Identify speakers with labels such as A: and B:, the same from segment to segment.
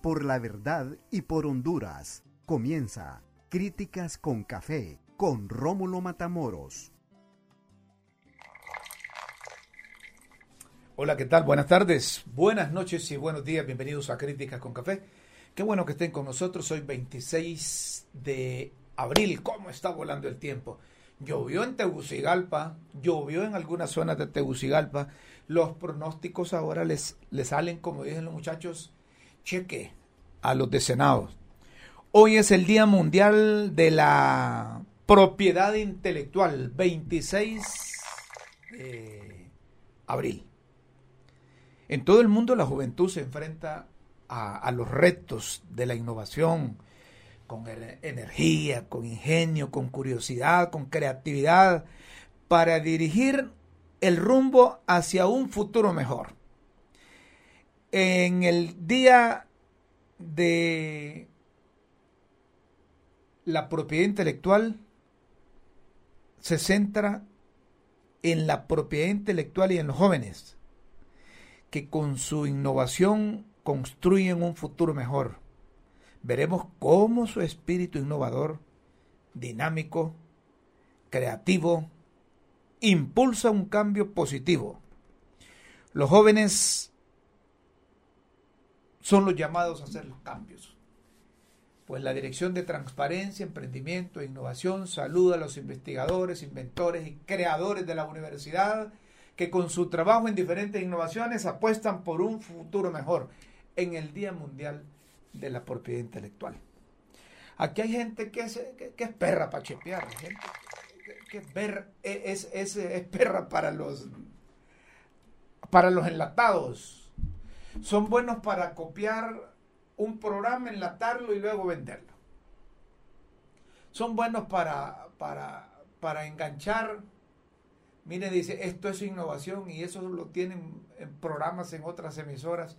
A: por la verdad y por Honduras. Comienza Críticas con Café con Rómulo Matamoros.
B: Hola, ¿qué tal? Buenas tardes, buenas noches y buenos días. Bienvenidos a Críticas con Café. Qué bueno que estén con nosotros. Hoy 26 de abril. ¿Cómo está volando el tiempo? Llovió en Tegucigalpa, llovió en algunas zonas de Tegucigalpa. Los pronósticos ahora les, les salen, como dicen los muchachos, cheque a los decenados. Hoy es el Día Mundial de la Propiedad Intelectual, 26 de abril. En todo el mundo la juventud se enfrenta a, a los retos de la innovación, con energía, con ingenio, con curiosidad, con creatividad, para dirigir el rumbo hacia un futuro mejor. En el día de la propiedad intelectual se centra en la propiedad intelectual y en los jóvenes, que con su innovación construyen un futuro mejor. Veremos cómo su espíritu innovador, dinámico, creativo, impulsa un cambio positivo. Los jóvenes son los llamados a hacer los cambios. Pues la Dirección de Transparencia, Emprendimiento e Innovación saluda a los investigadores, inventores y creadores de la universidad que con su trabajo en diferentes innovaciones apuestan por un futuro mejor en el Día Mundial de la Propiedad Intelectual. Aquí hay gente que es, que, es perra para chepear, gente que, es, es, es, perra para los, para los enlatados. Son buenos para copiar un programa, enlatarlo y luego venderlo. Son buenos para, para, para enganchar. Mire, dice, esto es innovación y eso lo tienen en programas en otras emisoras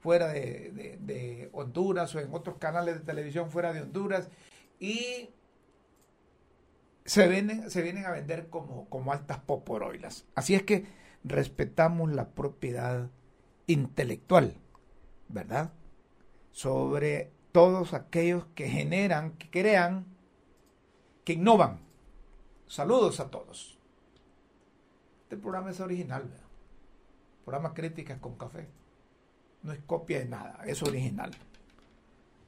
B: fuera de, Honduras o en otros canales de televisión fuera de Honduras y se vienen, se vienen a vender como, como altas poporoilas. Así es que respetamos la propiedad intelectual, ¿verdad? Sobre todos aquellos que generan, que crean, que innovan. Saludos a todos. Este programa es original, ¿verdad? Programa Críticas con Café no es copia de nada, es original.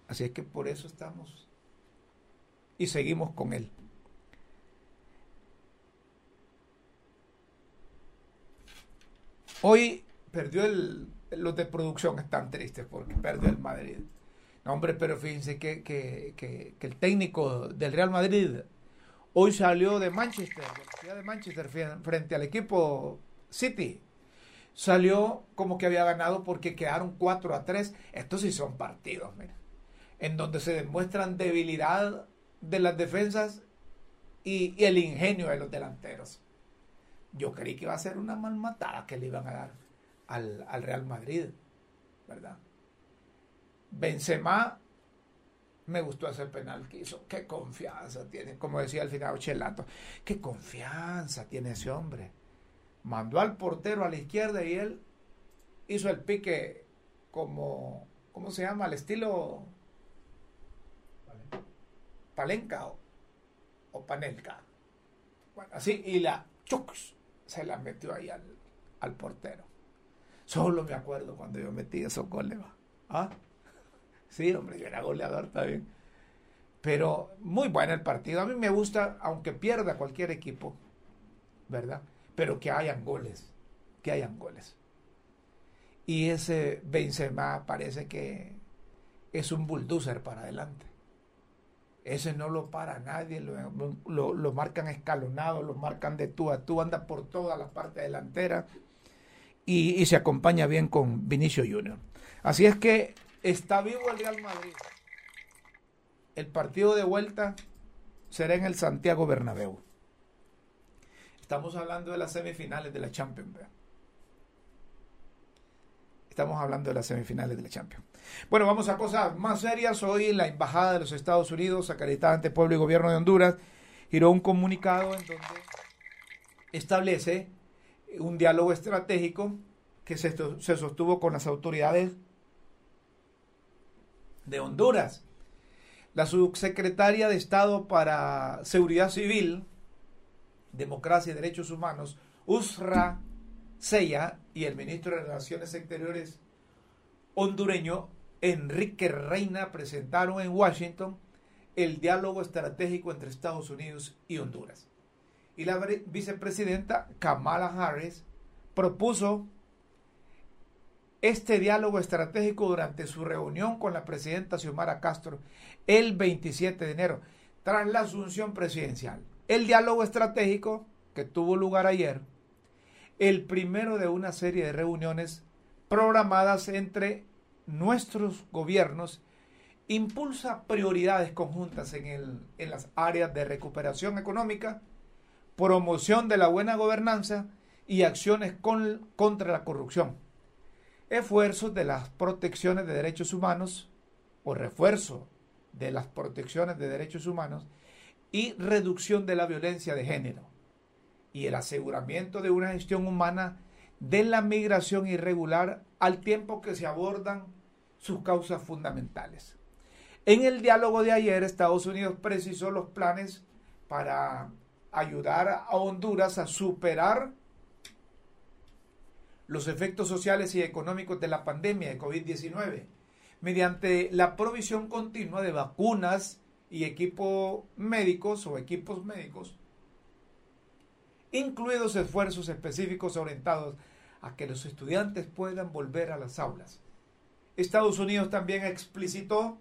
B: Así es que por eso estamos y seguimos con él. Hoy perdió el, los de producción están tristes porque perdió el Madrid. No, hombre, pero fíjense que, que, el técnico del Real Madrid hoy salió de Manchester, de la de Manchester, frente al equipo City salió como que había ganado porque quedaron 4 a 3. Estos sí son partidos, mira, en donde se demuestran debilidad de las defensas y, el ingenio de los delanteros. Yo creí que iba a ser una malmatada que le iban a dar al, al Real Madrid, ¿verdad? Benzema me gustó ese penal que hizo. Qué confianza tiene, como decía al final Chelato. Qué confianza tiene ese hombre mandó al portero a la izquierda y él hizo el pique como, ¿cómo se llama? Al estilo palenca o, panelca. Bueno, así, y la chux se la metió ahí al, al portero. Solo me acuerdo cuando yo metí esos goles. ¿Ah? Sí, hombre, yo era goleador también. Pero muy bueno el partido. A mí me gusta, aunque pierda cualquier equipo, ¿verdad? pero que hayan goles, que hayan goles. Y ese Benzema parece que es un bulldozer para adelante. Ese no lo para nadie, lo, lo, marcan escalonado, lo marcan de tú a tú, anda por toda la parte delantera y, se acompaña bien con Vinicio Junior. Así es que está vivo el Real Madrid. El partido de vuelta será en el Santiago Bernabéu. Estamos hablando de las semifinales de la Champions. Estamos hablando de las semifinales de la Champions. Bueno, vamos a cosas más serias. Hoy la Embajada de los Estados Unidos, acreditada ante Pueblo y Gobierno de Honduras, giró un comunicado en donde establece un diálogo estratégico que se, se sostuvo con las autoridades de Honduras. La subsecretaria de Estado para Seguridad Civil, Democracia y Derechos Humanos, Usra Seya, y el ministro de Relaciones Exteriores hondureño, Enrique Reina, presentaron en Washington el diálogo estratégico entre Estados Unidos y Honduras. Y la vicepresidenta Kamala Harris propuso este diálogo estratégico durante su reunión con la presidenta Xiomara Castro el 27 de enero, tras la asunción presidencial. El diálogo estratégico que tuvo lugar ayer, el primero de una serie de reuniones programadas entre nuestros gobiernos, impulsa prioridades conjuntas en, el, en las áreas de recuperación económica, promoción de la buena gobernanza y acciones contra la corrupción esfuerzos de las protecciones de derechos humanos o refuerzo de las protecciones de derechos humanos y reducción de la violencia de género y el aseguramiento de una gestión humana de la migración irregular al tiempo que se abordan sus causas fundamentales. En el diálogo de ayer, Estados Unidos precisó los planes para ayudar a Honduras a superar los efectos sociales y económicos de la pandemia de COVID-19 mediante la provisión continua de vacunas y equipos médicos o equipos médicos, incluidos esfuerzos específicos orientados a que los estudiantes puedan volver a las aulas. Estados Unidos también explicitó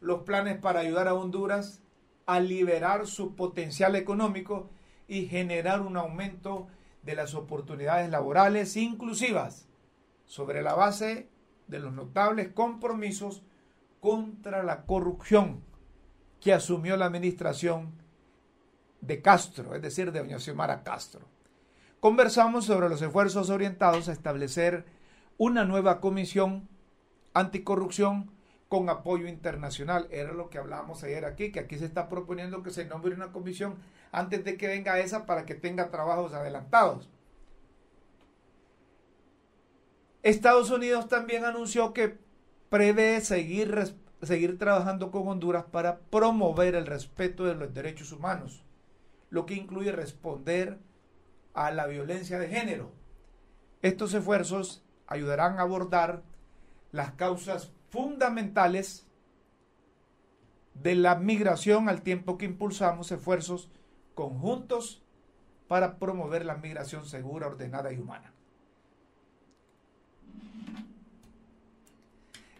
B: los planes para ayudar a Honduras a liberar su potencial económico y generar un aumento de las oportunidades laborales inclusivas sobre la base de los notables compromisos contra la corrupción que asumió la administración de Castro, es decir, de doña Xiomara Castro. Conversamos sobre los esfuerzos orientados a establecer una nueva comisión anticorrupción con apoyo internacional. Era lo que hablábamos ayer aquí, que aquí se está proponiendo que se nombre una comisión antes de que venga esa para que tenga trabajos adelantados. Estados Unidos también anunció que prevé seguir, seguir trabajando con Honduras para promover el respeto de los derechos humanos, lo que incluye responder a la violencia de género. Estos esfuerzos ayudarán a abordar las causas fundamentales de la migración al tiempo que impulsamos esfuerzos conjuntos para promover la migración segura, ordenada y humana.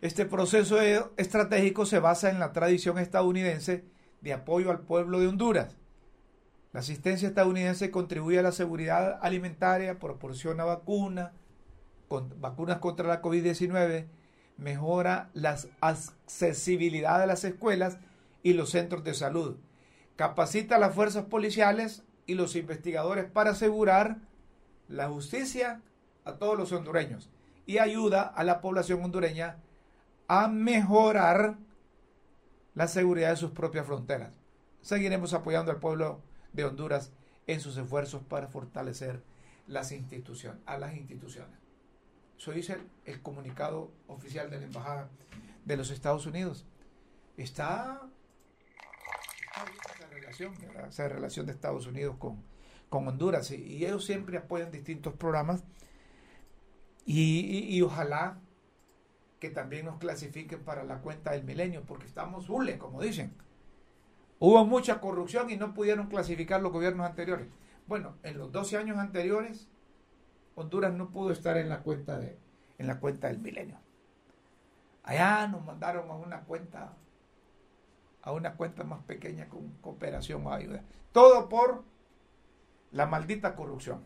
B: Este proceso estratégico se basa en la tradición estadounidense de apoyo al pueblo de Honduras. La asistencia estadounidense contribuye a la seguridad alimentaria, proporciona vacunas, vacunas contra la COVID-19, mejora la accesibilidad de las escuelas y los centros de salud. Capacita a las fuerzas policiales y los investigadores para asegurar la justicia a todos los hondureños y ayuda a la población hondureña a mejorar la seguridad de sus propias fronteras. Seguiremos apoyando al pueblo de Honduras en sus esfuerzos para fortalecer las instituciones, a las instituciones. Eso dice el, comunicado oficial de la Embajada de los Estados Unidos. Está, esa relación, esa relación de Estados Unidos con, con Honduras. Y, ellos siempre apoyan distintos programas. Y, ojalá que también nos clasifiquen para la cuenta del milenio, porque estamos hule, como dicen. Hubo mucha corrupción y no pudieron clasificar los gobiernos anteriores. Bueno, en los 12 años anteriores Honduras no pudo estar en la cuenta de en la cuenta del milenio. Allá nos mandaron a una cuenta a una cuenta más pequeña con cooperación o ayuda. Todo por la maldita corrupción.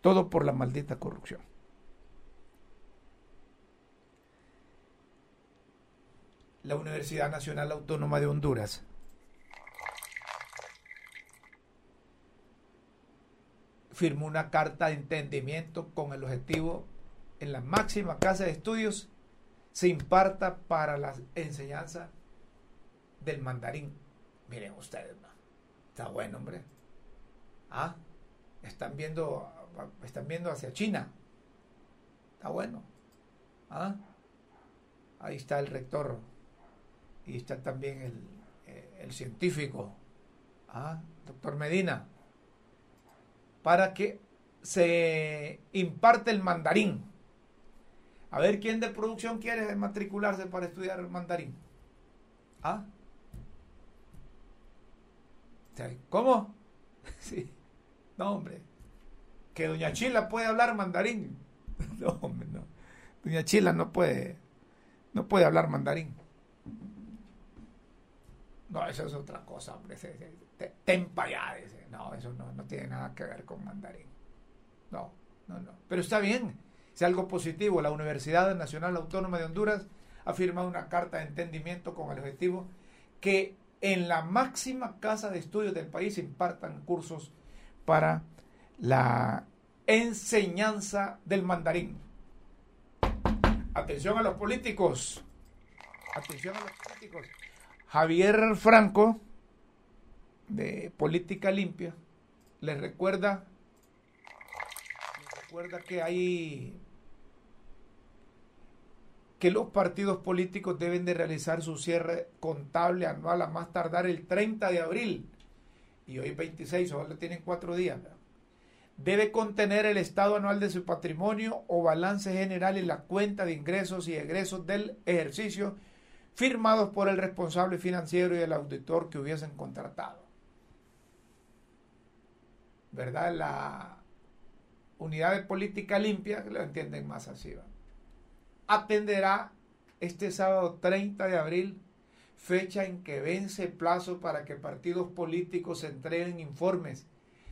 B: Todo por la maldita corrupción. La Universidad Nacional Autónoma de Honduras firmó una carta de entendimiento con el objetivo en la máxima casa de estudios se imparta para la enseñanza del mandarín. Miren ustedes, está bueno, hombre. Ah, están viendo, están viendo hacia China. Está bueno. Ah, ahí está el rector y está también el, eh, el científico, ¿ah? doctor Medina, para que se imparte el mandarín. A ver quién de producción quiere matricularse para estudiar el mandarín. ¿Ah? ¿Cómo? Sí. No, hombre. Que Doña Chila puede hablar mandarín. No, hombre, no. Doña Chila no puede, no puede hablar mandarín. No, eso es otra cosa, hombre. Tempa ya. No, eso no, no tiene nada que ver con mandarín. No, no, no. Pero está bien. Es algo positivo. La Universidad Nacional Autónoma de Honduras ha firmado una carta de entendimiento con el objetivo que en la máxima casa de estudios del país impartan cursos para la enseñanza del mandarín. Atención a los políticos. Atención a los políticos. Javier Franco, de Política Limpia, les recuerda, recuerda que hay que los partidos políticos deben de realizar su cierre contable anual a más tardar el 30 de abril. Y hoy 26, solo tienen cuatro días. Debe contener el estado anual de su patrimonio o balance general en la cuenta de ingresos y egresos del ejercicio firmados por el responsable financiero y el auditor que hubiesen contratado. ¿Verdad? La unidad de política limpia, lo entienden más así. atenderá este sábado 30 de abril, fecha en que vence plazo para que partidos políticos entreguen informes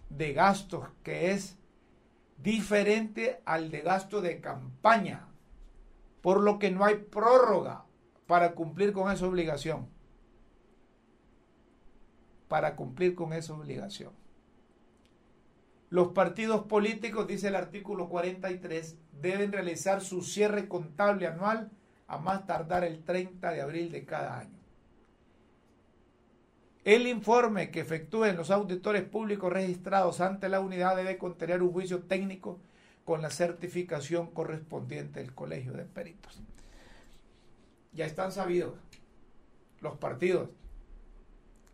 B: de gastos que es diferente al de gasto de campaña, por lo que no hay prórroga para cumplir con esa obligación. Para cumplir con esa obligación. Los partidos políticos, dice el artículo 43, deben realizar su cierre contable anual a más tardar el 30 de abril de cada año. El informe que efectúen los auditores públicos registrados ante la unidad debe contener un juicio técnico con la certificación correspondiente del Colegio de Peritos. Ya están sabidos los partidos.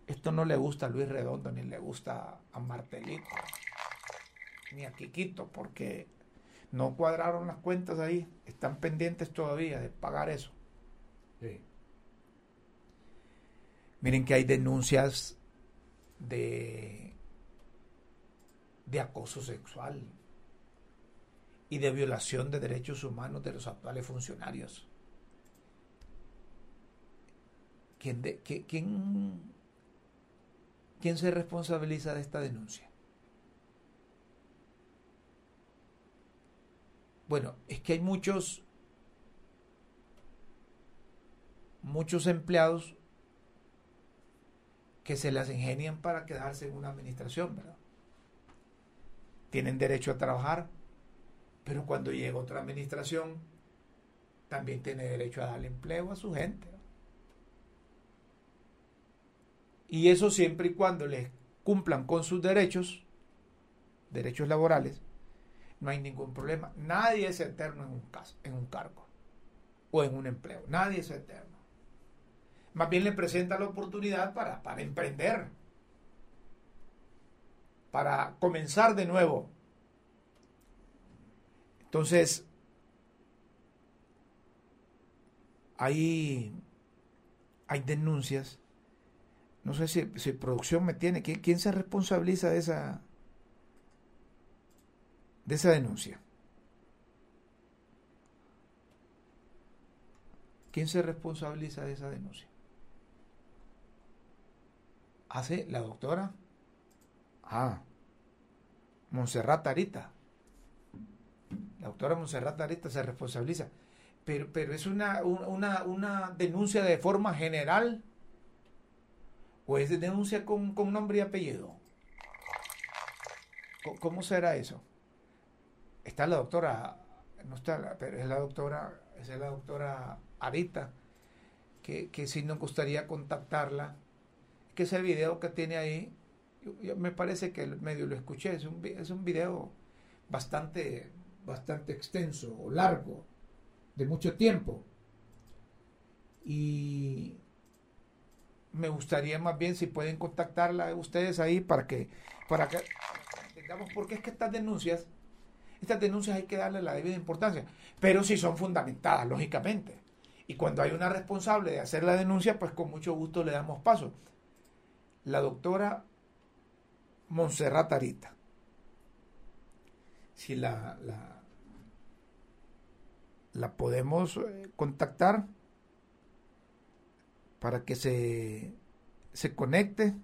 B: Esto no le gusta a Luis Redondo ni le gusta a Martelito ni a Quiquito, porque no cuadraron las cuentas ahí, están pendientes todavía de pagar eso. Miren que hay denuncias de, de acoso sexual y de violación de derechos humanos de los actuales funcionarios. ¿Quién, de, quién, quién se responsabiliza de esta denuncia? Bueno, es que hay muchos, muchos empleados que se las ingenian para quedarse en una administración, ¿verdad? Tienen derecho a trabajar, pero cuando llega otra administración, también tiene derecho a darle empleo a su gente. Y eso siempre y cuando les cumplan con sus derechos, derechos laborales, no hay ningún problema. Nadie es eterno en un, caso, en un cargo o en un empleo. Nadie es eterno. Más bien le presenta la oportunidad para, para emprender, para comenzar de nuevo. Entonces, hay, hay denuncias. No sé si, producción me tiene. ¿Quién, ¿Quién se responsabiliza de esa, de esa denuncia? ¿Quién se responsabiliza de esa denuncia? ¿Hace la doctora? Ah, Monserrat Arita. La doctora Monserrat Arita se responsabiliza. Pero, pero es una, una, una, denuncia de forma general o es de denuncia con, con nombre y apellido. ¿Cómo será eso? Está la doctora, no está, pero es la doctora, es la doctora Arita, que, que sí nos gustaría contactarla, que ese video que tiene ahí, me parece que el medio lo escuché, es un, es un video bastante, bastante extenso o largo, de mucho tiempo. me gustaría más bien si pueden contactarla ustedes ahí para que, para que entendamos por qué es que estas denuncias, estas denuncias hay que darle la debida importancia, pero si son fundamentadas, lógicamente. Y cuando hay una responsable de hacer la denuncia, pues con mucho gusto le damos paso. La doctora Montserrat Arita. Si la, la, la podemos eh, contactar para que se, se conecte.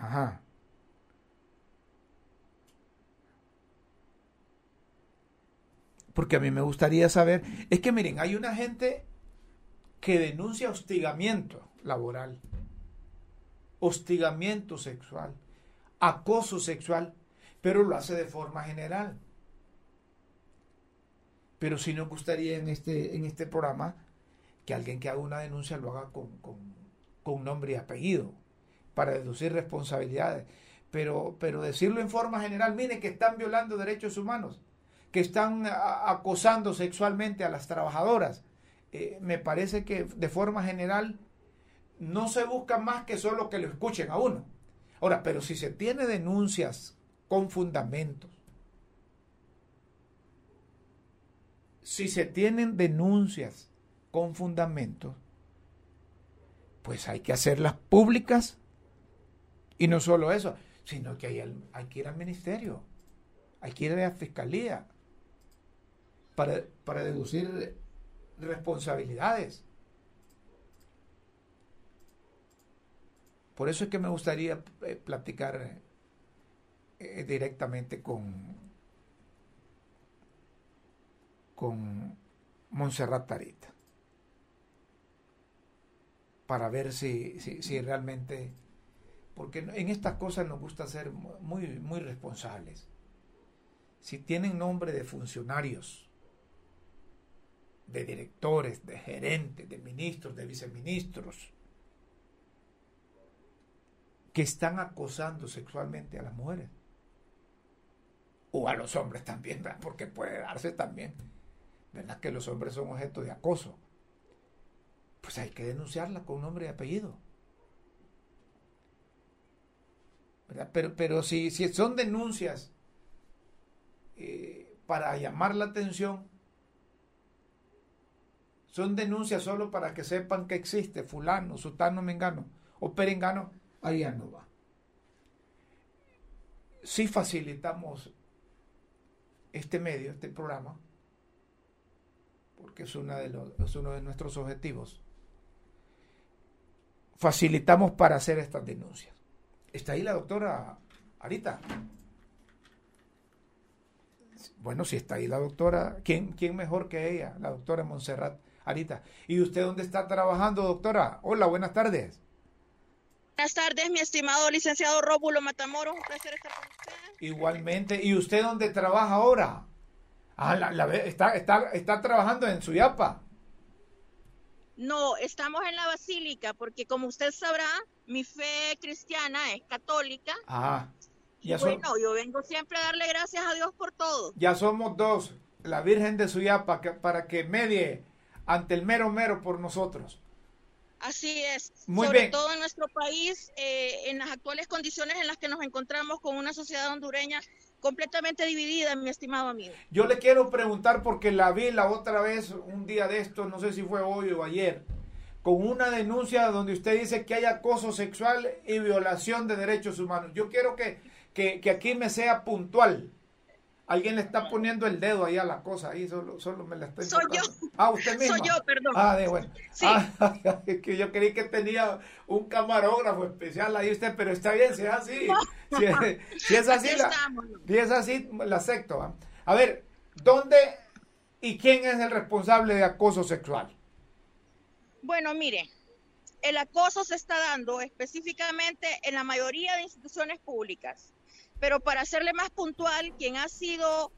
B: Ajá. Porque a mí me gustaría saber, es que miren, hay una gente que denuncia hostigamiento laboral, hostigamiento sexual, acoso sexual, pero lo hace de forma general. Pero sí nos gustaría en este, en este programa que alguien que haga una denuncia lo haga con, con, nombre y apellido, para deducir responsabilidades. Pero, pero decirlo en forma general, mire que están violando derechos humanos, que están acosando sexualmente a las trabajadoras. Eh, me parece que de forma general no se busca más que solo que lo escuchen a uno. Ahora, pero si se tiene denuncias con fundamentos, si se tienen denuncias con fundamentos, pues hay que hacerlas públicas. Y no solo eso, sino que hay, hay que ir al ministerio, hay que ir a la fiscalía para, para deducir responsabilidades. Por eso es que me gustaría eh, platicar eh, directamente con, con Montserrat Tarita para ver si, si, realmente, porque en estas cosas nos gusta ser muy, muy responsables. Si tienen nombre de funcionarios, de directores, de gerentes, de ministros, de viceministros, que están acosando sexualmente a las mujeres, o a los hombres también, porque puede darse también ¿verdad? Que los hombres son objeto de acoso. Pues hay que denunciarla con nombre y apellido. Pero, pero si, si son denuncias eh, para llamar la atención, son denuncias solo para que sepan que existe fulano, sutano, mengano o perengano, ya no va. Si facilitamos este medio, este programa, porque es, una de los, uno de nuestros objetivos, facilitamos para hacer estas denuncias. ¿Está ahí la doctora Arita? Bueno, si está ahí la doctora, ¿quién, quién mejor que ella? La doctora Montserrat Arita. ¿Y usted dónde está trabajando, doctora? Hola, buenas tardes.
C: Buenas tardes, mi estimado licenciado Róbulo Matamoros. Un placer estar con usted.
B: Igualmente. ¿Y usted dónde trabaja ahora? Ah, la, está, está, está trabajando en Suyapa.
C: No, estamos en la basílica porque como usted sabrá, mi fe cristiana es católica.
B: Ah,
C: ya bueno, yo vengo siempre a darle gracias a Dios por todo.
B: Ya somos dos, la Virgen de Suyapa, para que medie ante el mero mero por nosotros.
C: Así es, Muy sobre todo en nuestro país, eh, en las actuales condiciones en las que nos encontramos con una sociedad hondureña completamente dividida, mi estimado amigo.
B: Yo le quiero preguntar porque la vi la otra vez, un día de esto, no sé si fue hoy o ayer, con una denuncia donde usted dice que hay acoso sexual y violación de derechos humanos. Yo quiero que, que, que aquí me sea puntual. Alguien le está poniendo el dedo ahí a la cosa, ahí solo, solo me la estoy
C: Soy yo.
B: Ah, usted mismo.
C: Soy yo, perdón.
B: Ah, de bueno. Sí. Ah, es que yo creí que tenía un camarógrafo especial ahí usted, pero está bien, si es así. Si, es, así, la, si es así, la acepto. A ver, ¿dónde y quién es el responsable de acoso sexual?
C: Bueno, mire, el acoso se está dando específicamente en la mayoría de instituciones públicas pero para hacerle más puntual, quien ha sido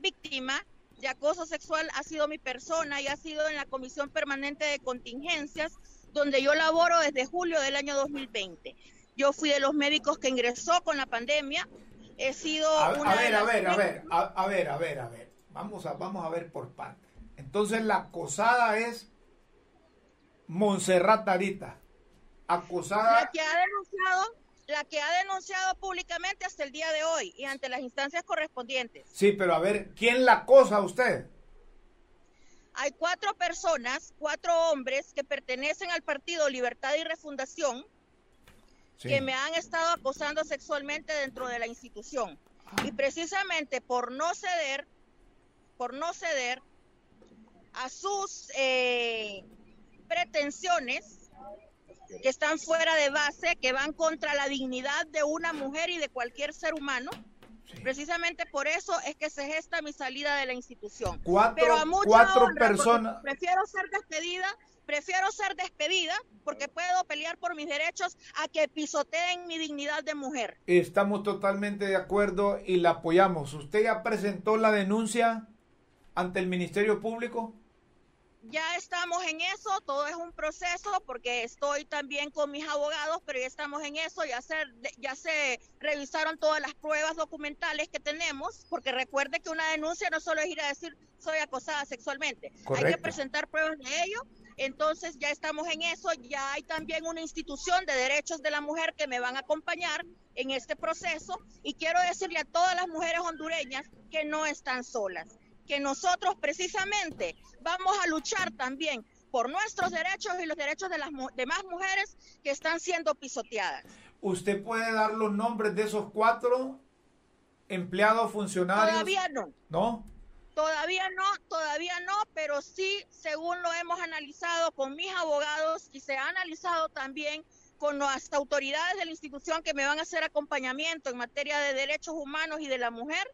C: víctima de acoso sexual ha sido mi persona y ha sido en la Comisión Permanente de Contingencias, donde yo laboro desde julio del año 2020. Yo fui de los médicos que ingresó con la pandemia. He sido...
B: A, ver, a ver, a ver, a, ver, a ver, a ver. vamos a, vamos a ver por partes. Entonces la acosada es Montserrat Tarita. Acosada.
C: La que ha denunciado, la que ha denunciado públicamente hasta el día de hoy y ante las instancias correspondientes.
B: Sí, pero a ver, ¿quién la acosa a usted?
C: Hay cuatro personas, cuatro hombres que pertenecen al partido Libertad y Refundación
B: Sí.
C: que me han estado acosando sexualmente dentro de la institución. Y precisamente por no ceder, por no ceder a sus eh, pretensiones que están fuera de base, que van contra la dignidad de una mujer y de cualquier ser humano, precisamente por eso es que se gesta mi salida de la institución.
B: Cuatro,
C: Pero a mucha
B: cuatro
C: honra, porque
B: personas.
C: Prefiero ser despedida, prefiero ser despedida porque puedo pelear por mis derechos a que pisoteen mi dignidad de mujer.
B: Estamos totalmente de acuerdo y la apoyamos. ¿Usted ya presentó la denuncia ante el Ministerio Público?
C: Ya estamos en eso, todo es un proceso porque estoy también con mis abogados, pero ya estamos en eso, ya se, ya se revisaron todas las pruebas documentales que tenemos, porque recuerde que una denuncia no solo es ir a decir soy acosada sexualmente, hay que presentar pruebas de ello, entonces ya estamos en eso, ya hay también una institución de derechos de la mujer que me van a acompañar en este proceso y quiero decirle a todas las mujeres hondureñas que no están solas que nosotros precisamente vamos a luchar también por nuestros derechos y los derechos de las demás mujeres que están siendo pisoteadas.
B: ¿Usted puede dar los nombres de esos cuatro empleados funcionarios?
C: Todavía no,
B: ¿No?
C: todavía no, todavía no, pero sí, según lo hemos analizado con mis abogados y se ha analizado también con las autoridades de la institución que me van a hacer acompañamiento en materia de derechos humanos y de la mujer,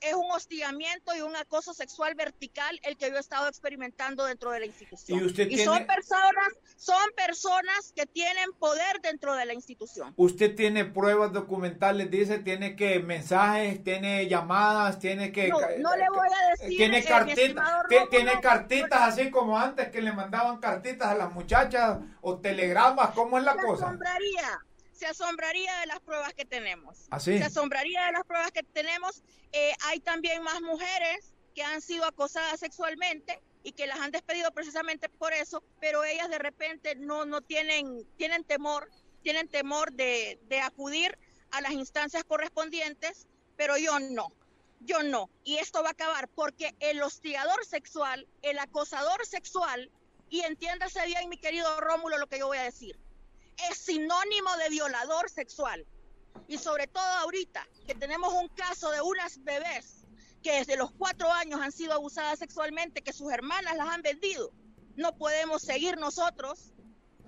C: es un hostigamiento y un acoso sexual vertical el que yo he estado experimentando dentro de la institución.
B: Y usted
C: son
B: tiene-
C: personas, son personas que tienen poder dentro de la institución.
B: Usted tiene pruebas documentales, dice, tiene que mensajes, tiene llamadas, tiene que...
C: No, no le voy a decir,
B: Tiene
C: eh,
B: cartitas, tiene cartitas así como antes que le mandaban cartitas a las muchachas o telegramas, ¿cómo es la cosa?
C: asombraría, se asombraría de las pruebas que tenemos.
B: Así.
C: Se asombraría de las pruebas que tenemos. Eh, hay también más mujeres que han sido acosadas sexualmente y que las han despedido precisamente por eso, pero ellas de repente no, no tienen, tienen temor, tienen temor de, de acudir a las instancias correspondientes, pero yo no. Yo no. Y esto va a acabar porque el hostigador sexual, el acosador sexual, y entiéndase bien, mi querido Rómulo, lo que yo voy a decir, es sinónimo de violador sexual. Y sobre todo ahorita, que tenemos un caso de unas bebés que desde los cuatro años han sido abusadas sexualmente, que sus hermanas las han vendido. No podemos seguir nosotros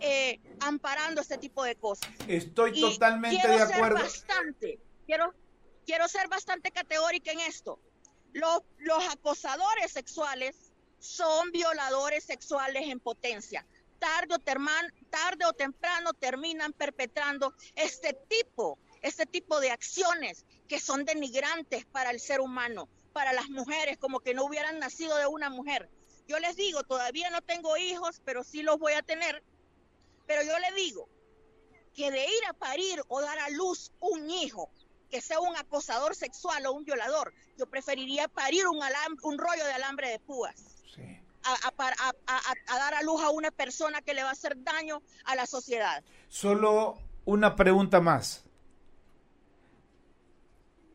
C: eh, amparando este tipo de cosas.
B: Estoy
C: Y
B: totalmente
C: quiero
B: de
C: ser
B: acuerdo.
C: bastante, quiero, quiero ser bastante categórica en esto. Los, los acosadores sexuales son violadores sexuales en potencia. Tarde o, temprano terminan perpetrando este tipo, este tipo de acciones que son denigrantes para el ser humano, para las mujeres, como que no hubieran nacido de una mujer. Yo les digo, todavía no tengo hijos, pero sí los voy a tener. Pero yo le digo, que de ir a parir o dar a luz un hijo que sea un acosador sexual o un violador, yo preferiría parir un, un rollo de alambre de púas
B: Sí.
C: A, dar a luz a una persona que le va a hacer daño a la sociedad.
B: Solo una pregunta más.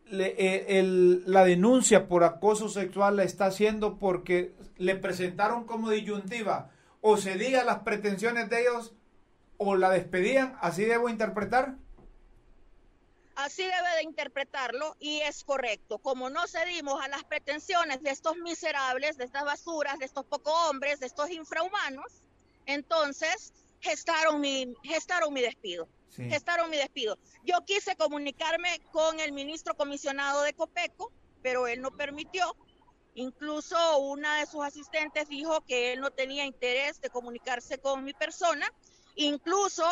B: Le- eh, la denuncia por acoso sexual la está haciendo porque le presentaron como disyuntiva o cedía las pretensiones de ellos o la despedían, así debo interpretar.
C: Así debe de interpretarlo y es correcto. Como no cedimos a las pretensiones de estos miserables, de estas basuras, de estos pocos hombres, de estos infrahumanos, entonces gestaron mi, gestaron mi despido.
B: Sí.
C: Gestaron mi despido. Yo quise comunicarme con el ministro comisionado de Copeco, pero él no permitió. Incluso una de sus asistentes dijo que él no tenía interés de comunicarse con mi persona. Incluso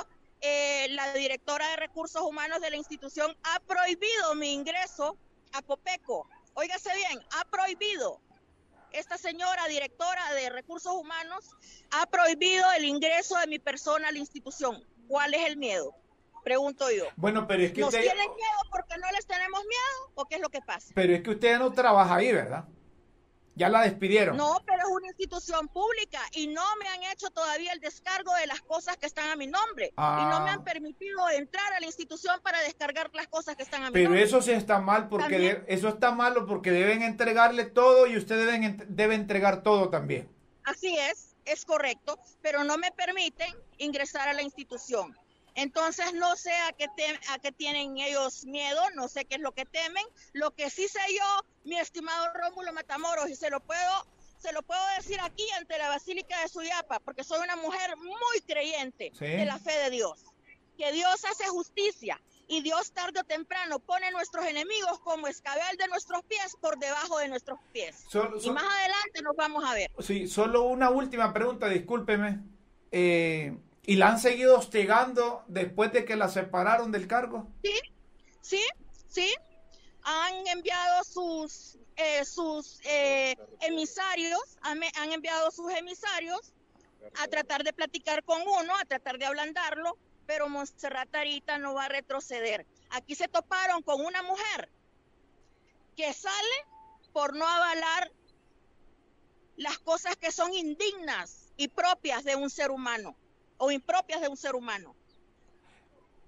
C: eh, la directora de recursos humanos de la institución ha prohibido mi ingreso a Copeco. Óigase bien, ha prohibido. Esta señora directora de recursos humanos ha prohibido el ingreso de mi persona a la institución. ¿Cuál es el miedo? Pregunto yo.
B: Bueno, pero es que
C: ¿Nos
B: usted,
C: tienen miedo porque no les tenemos miedo o qué es lo que pasa?
B: pero es que usted no trabaja ahí, ¿verdad? Ya la despidieron.
C: No, pero es una institución pública y no me han hecho todavía el descargo de las cosas que están a mi nombre. Y no me han
B: Ah.
C: permitido entrar a la institución para descargar las cosas que están a mi
B: Pero
C: nombre.
B: eso sí está mal porque de- eso está malo porque deben entregarle todo y usted deben debe entregar todo también.
C: Así es, es correcto, pero no me permiten ingresar a la institución. Entonces no sé a qué, tem- a qué tienen ellos miedo, no sé qué es lo que temen. Lo que sí sé yo, mi estimado Rómulo Matamoros, y se lo puedo, se lo puedo decir aquí ante la Basílica de Suyapa, porque soy una mujer muy creyente
B: Sí.
C: de la fe de Dios, que Dios hace justicia y Dios tarde o temprano pone nuestros enemigos como escabel de nuestros pies por debajo de nuestros pies.
B: Solo-
C: Y
B: so-
C: más adelante nos vamos a ver.
B: sí, solo una última pregunta, discúlpeme. Eh, ¿Y la han seguido hostigando después de que la separaron del cargo?
C: Sí, sí, sí. Han enviado sus eh, sus eh, emisarios, han, han enviado sus emisarios a tratar de platicar con uno, a tratar de ablandarlo, pero Montserrat Arita no va a retroceder. Aquí se toparon con una mujer que sale por no avalar las cosas que son indignas y propias de un ser humano o impropias de un ser humano.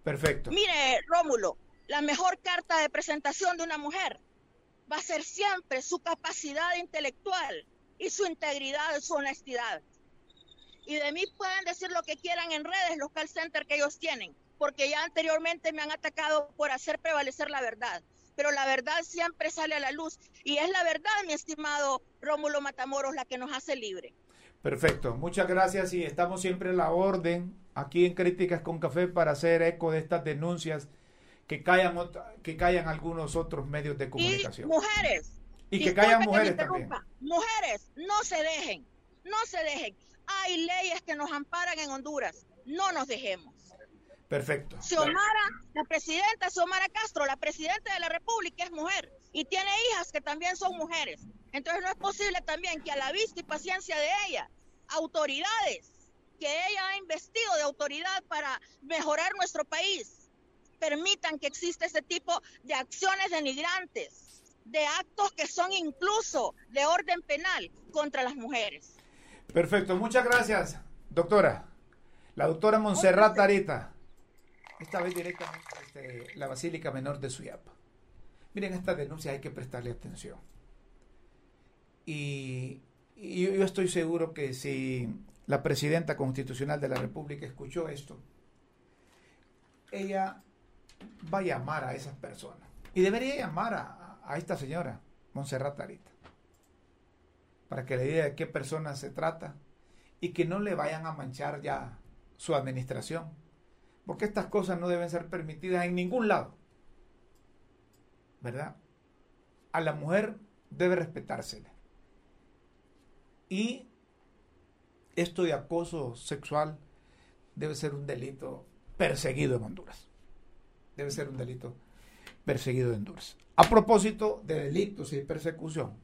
B: Perfecto.
C: Mire, Rómulo, la mejor carta de presentación de una mujer va a ser siempre su capacidad intelectual y su integridad, su honestidad. Y de mí pueden decir lo que quieran en redes, los call centers que ellos tienen, porque ya anteriormente me han atacado por hacer prevalecer la verdad. Pero la verdad siempre sale a la luz. Y es la verdad, mi estimado Rómulo Matamoros, la que nos hace libre.
B: Perfecto, muchas gracias y estamos siempre a la orden aquí en Críticas con Café para hacer eco de estas denuncias que callan, que callan algunos otros medios de
C: Y
B: comunicación.
C: mujeres,
B: Y, que callan mujeres también.
C: Mujeres, no se dejen, no se dejen. Hay leyes que nos amparan en Honduras, no nos dejemos.
B: Perfecto.
C: Xiomara, la presidenta Xiomara Castro, la presidenta de la República es mujer y tiene hijas que también son mujeres. Entonces no es posible también que a la vista y paciencia de ella, autoridades que ella ha investido de autoridad para mejorar nuestro país, permitan que exista ese tipo de acciones denigrantes, de actos que son incluso de orden penal contra las mujeres.
B: Perfecto, muchas gracias, doctora. La doctora Montserrat Arita. Esta vez directamente desde la Basílica Menor de Suyapa. Miren, estas denuncias hay que prestarle atención. Y, yo, estoy seguro que si la presidenta constitucional de la República escuchó esto, ella va a llamar a esas personas. Y debería llamar a, a esta señora, Montserrat Arita, para que le diga de qué persona se trata y que no le vayan a manchar ya su administración. Porque estas cosas no deben ser permitidas en ningún lado. ¿Verdad? A la mujer debe respetársela. Y esto de acoso sexual debe ser un delito perseguido en Honduras. Debe ser un delito perseguido en Honduras. A propósito de delitos y persecución,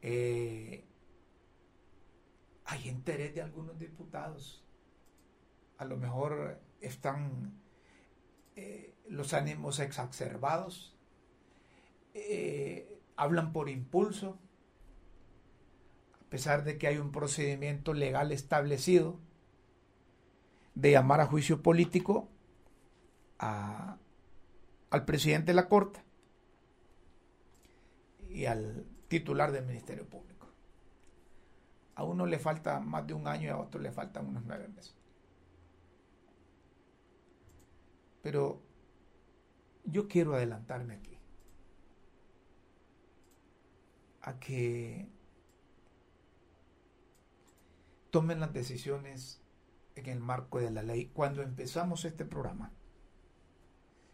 B: eh, hay interés de algunos diputados. A lo mejor están eh, los ánimos exacerbados, eh, hablan por impulso, a pesar de que hay un procedimiento legal establecido de llamar a juicio político al presidente de la Corte y al titular del Ministerio Público. A uno le falta más de un año y a otro le faltan unos nueve meses. Pero yo quiero adelantarme aquí a que tomen las decisiones en el marco de la ley. Cuando empezamos este programa,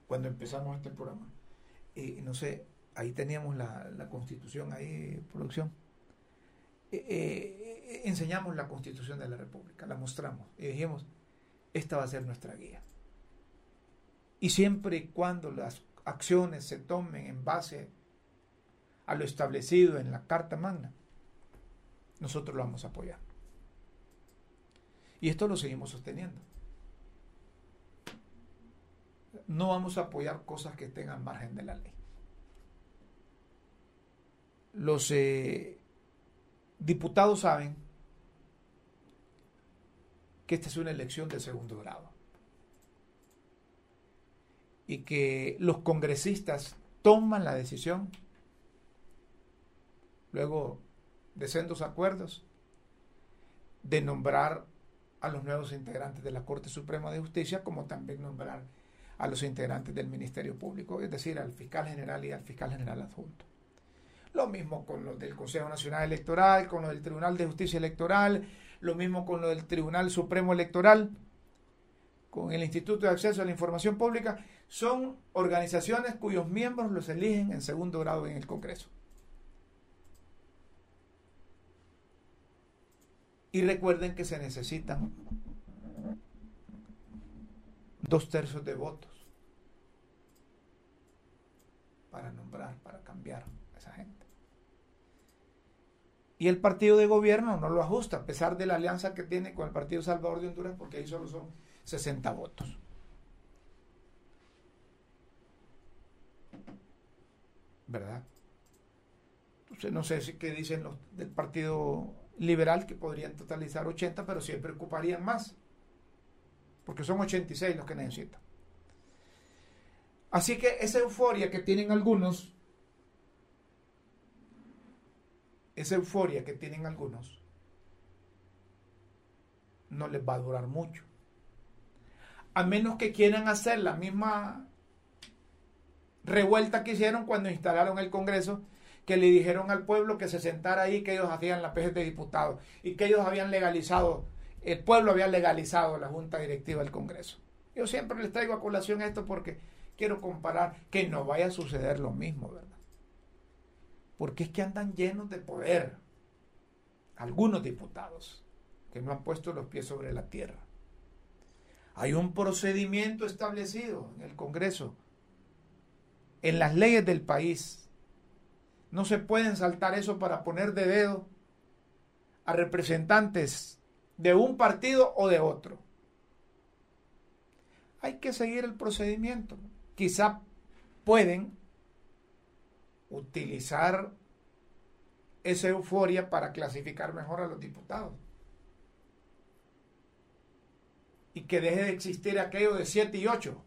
B: cuando empezamos este programa, eh, no sé, ahí teníamos la, la constitución, ahí, producción. Eh, eh, enseñamos la constitución de la República, la mostramos y dijimos, esta va a ser nuestra guía. Y siempre y cuando las acciones se tomen en base a lo establecido en la Carta Magna, nosotros lo vamos a apoyar. Y esto lo seguimos sosteniendo. No vamos a apoyar cosas que estén al margen de la ley. los eh, diputados saben que esta es una elección de segundo grado y que los congresistas toman la decisión luego de sendos acuerdos de nombrar a los nuevos integrantes de la Corte Suprema de Justicia, como también nombrar a los integrantes del Ministerio Público, es decir, al fiscal general y al fiscal general adjunto. Lo mismo con lo del Consejo Nacional Electoral, con lo del Tribunal de Justicia Electoral, lo mismo con lo del Tribunal Supremo Electoral, con el Instituto de Acceso a la Información Pública, son organizaciones cuyos miembros los eligen en segundo grado en el Congreso. Y recuerden que se necesitan dos tercios de votos para nombrar, para cambiar a esa gente. Y el partido de gobierno no lo ajusta, a pesar de la alianza que tiene con el Partido Salvador de Honduras, porque ahí solo son 60 votos. ¿Verdad? Entonces no sé si qué dicen los del Partido Liberal, que podrían totalizar 80, pero siempre ocuparían más porque son 86 los que necesitan. Así que esa euforia que tienen algunos, esa euforia que tienen algunos, no les va a durar mucho. A menos que quieran hacer la misma revuelta que hicieron cuando instalaron el Congreso, que le dijeron al pueblo que se sentara ahí, que ellos hacían la PG de diputados y que ellos habían legalizado el pueblo había legalizado la Junta Directiva del Congreso. Yo siempre les traigo a colación esto porque quiero comparar que no vaya a suceder lo mismo, ¿verdad? Porque es que andan llenos de poder algunos diputados que no han puesto los pies sobre la tierra. Hay un procedimiento establecido en el Congreso, en las leyes del país. No se pueden saltar eso para poner de dedo a representantes de un partido o de otro. Hay que seguir el procedimiento. Quizá pueden utilizar esa euforia para clasificar mejor a los diputados. Y que deje de existir aquello de 7 y 8.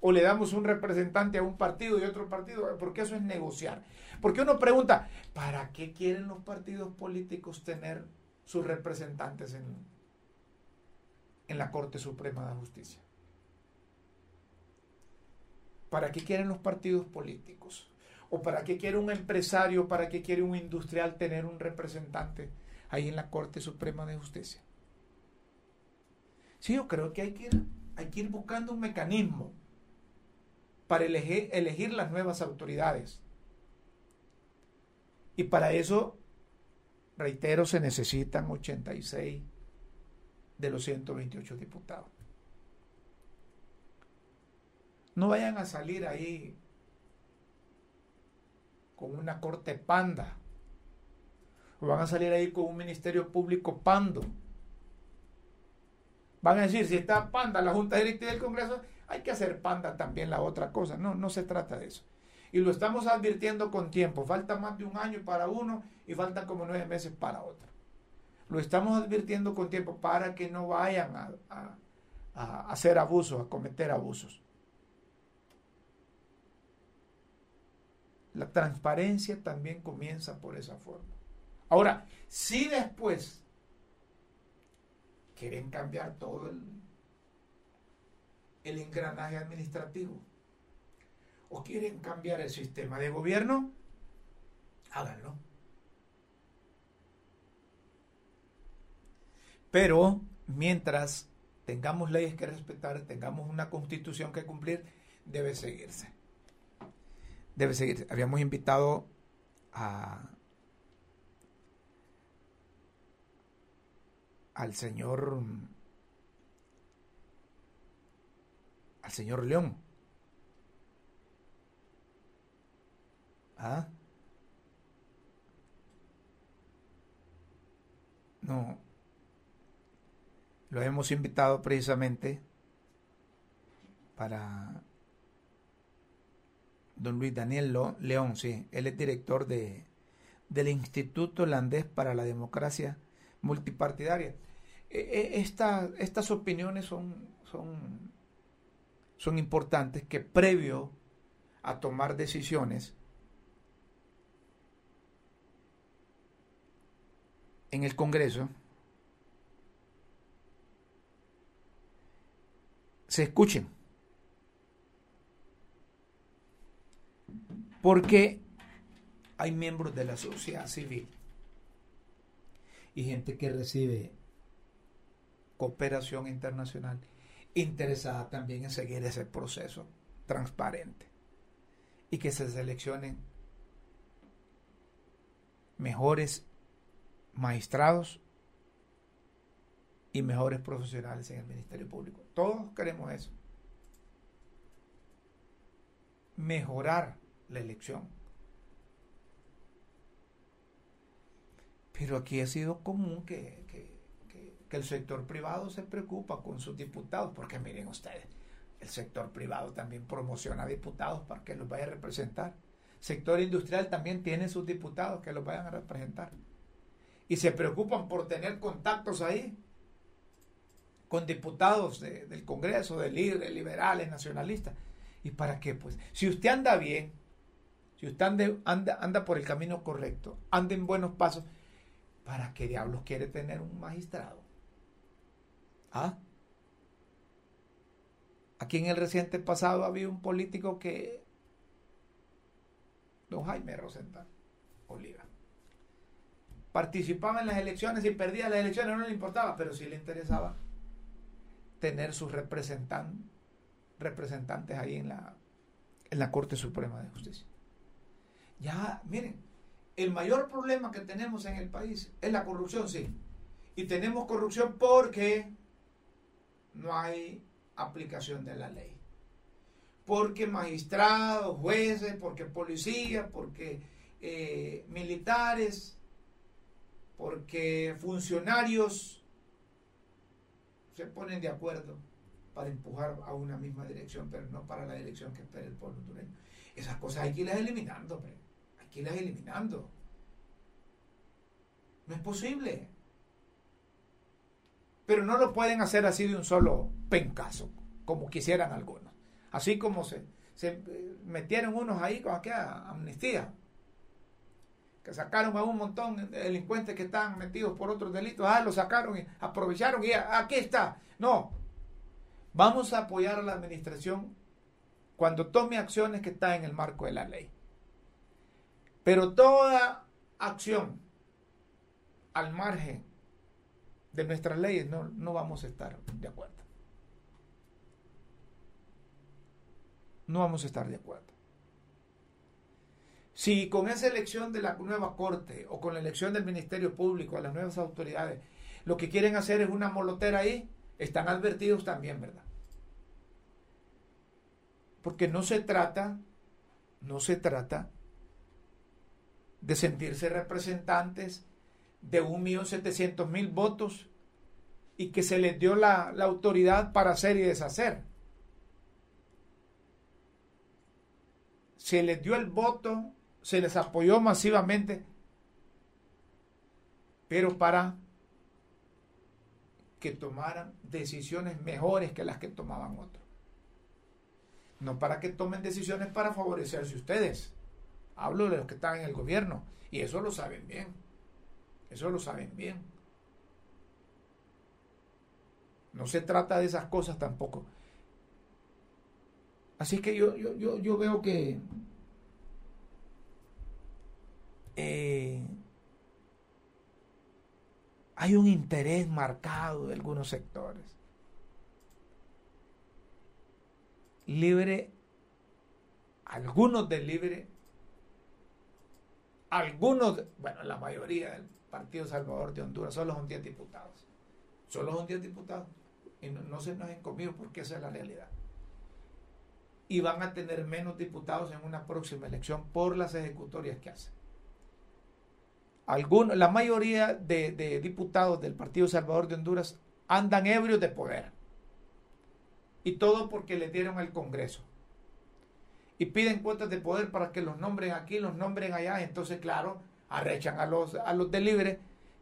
B: O le damos un representante a un partido y otro partido, porque eso es negociar. Porque uno pregunta, ¿para qué quieren los partidos políticos tener sus representantes en, en la Corte Suprema de Justicia. ¿Para qué quieren los partidos políticos? ¿O para qué quiere un empresario, para qué quiere un industrial tener un representante ahí en la Corte Suprema de Justicia? Sí, yo creo que hay que ir, hay que ir buscando un mecanismo para elegir, las nuevas autoridades. Y para eso Reitero, se necesitan 86 de los 128 diputados. No vayan a salir ahí con una corte panda. O van a salir ahí con un ministerio público pando. Van a decir, si está panda la Junta Directiva del Congreso, hay que hacer panda también la otra cosa. No, no se trata de eso. Y lo estamos advirtiendo con tiempo. Falta más de un año para uno y faltan como nueve meses para otro. Lo estamos advirtiendo con tiempo para que no vayan a, hacer abusos, a cometer abusos. La transparencia también comienza por esa forma. Ahora, si después quieren cambiar todo el, el engranaje administrativo, o quieren cambiar el sistema de gobierno, háganlo. Pero mientras tengamos leyes que respetar, tengamos una constitución que cumplir, debe seguirse. Debe seguirse. Habíamos invitado a al señor al señor León ¿Ah? No. Lo hemos invitado precisamente para don Luis Daniel León, sí, él es director de, del Instituto Holandés para la Democracia Multipartidaria. E, e, estas opiniones son, son, son importantes que previo a tomar decisiones en el Congreso, se escuchen. Porque hay miembros de la sociedad civil y gente que recibe cooperación internacional interesada también en seguir ese proceso transparente y que se seleccionen mejores magistrados y mejores profesionales en el Ministerio Público. Todos queremos eso. Mejorar la elección. Pero aquí ha sido común que, el sector privado se preocupa con sus diputados, porque miren ustedes, el sector privado también promociona diputados para que los vaya a representar. sector industrial también tiene sus diputados que los vayan a representar. Y se preocupan por tener contactos ahí con diputados del Congreso, de líderes, liberales, nacionalistas. ¿Y para qué? Pues si usted anda bien, si usted anda, anda, por el camino correcto, anda en buenos pasos, ¿para qué diablos quiere tener un magistrado? ¿Ah? Aquí en el reciente pasado había un político que, don Jaime Rosenthal Oliva, participaba en las elecciones y perdía las elecciones, no le importaba, pero sí le interesaba tener sus representantes ahí en la, en la Corte Suprema de Justicia. Ya, miren, el mayor problema que tenemos en el país es la corrupción, sí. Y tenemos corrupción porque no hay aplicación de la ley. Porque magistrados, jueces, porque policías, porque eh, militares, porque funcionarios se ponen de acuerdo para empujar a una misma dirección, pero no para la dirección que espera el pueblo hondureño. Esas cosas hay que irlas eliminando, hay que irlas eliminando. No es posible. Pero no lo pueden hacer así de un solo pencaso, como quisieran algunos. Así como se, se metieron unos ahí con aquella amnistía que sacaron a un montón de delincuentes que estaban metidos por otros delitos, ah, lo sacaron y aprovecharon y aquí está. No, vamos a apoyar a la administración cuando tome acciones que están en el marco de la ley. Pero toda acción al margen de nuestras leyes no, no vamos a estar de acuerdo. No vamos a estar de acuerdo. Si con esa elección de la nueva Corte o con la elección del Ministerio Público, a las nuevas autoridades, lo que quieren hacer es una molotera ahí, están advertidos también, ¿verdad? Porque no se trata, no se trata de sentirse representantes de 1.700.000 votos y que se les dio la, la autoridad para hacer y deshacer. Se les dio el voto se les apoyó masivamente, pero para que tomaran decisiones mejores que las que tomaban otros. No para que tomen decisiones para favorecerse ustedes. Hablo de los que están en el gobierno. Y eso lo saben bien. Eso lo saben bien. No se trata de esas cosas tampoco. Así que yo, yo, yo, yo veo que eh, hay un interés marcado de algunos sectores. Libre, algunos del libre, algunos, bueno, la mayoría del Partido Salvador de Honduras, solo son 10 diputados. Solo son 10 diputados. Y no, se enojen conmigo porque esa es la realidad. Y van a tener menos diputados en una próxima elección por las ejecutorias que hacen la mayoría de, diputados del Partido Salvador de Honduras andan ebrios de poder. Y todo porque le dieron el Congreso. y piden cuotas de poder para que los nombren aquí, los nombren allá. Entonces, claro, arrechan a los, a los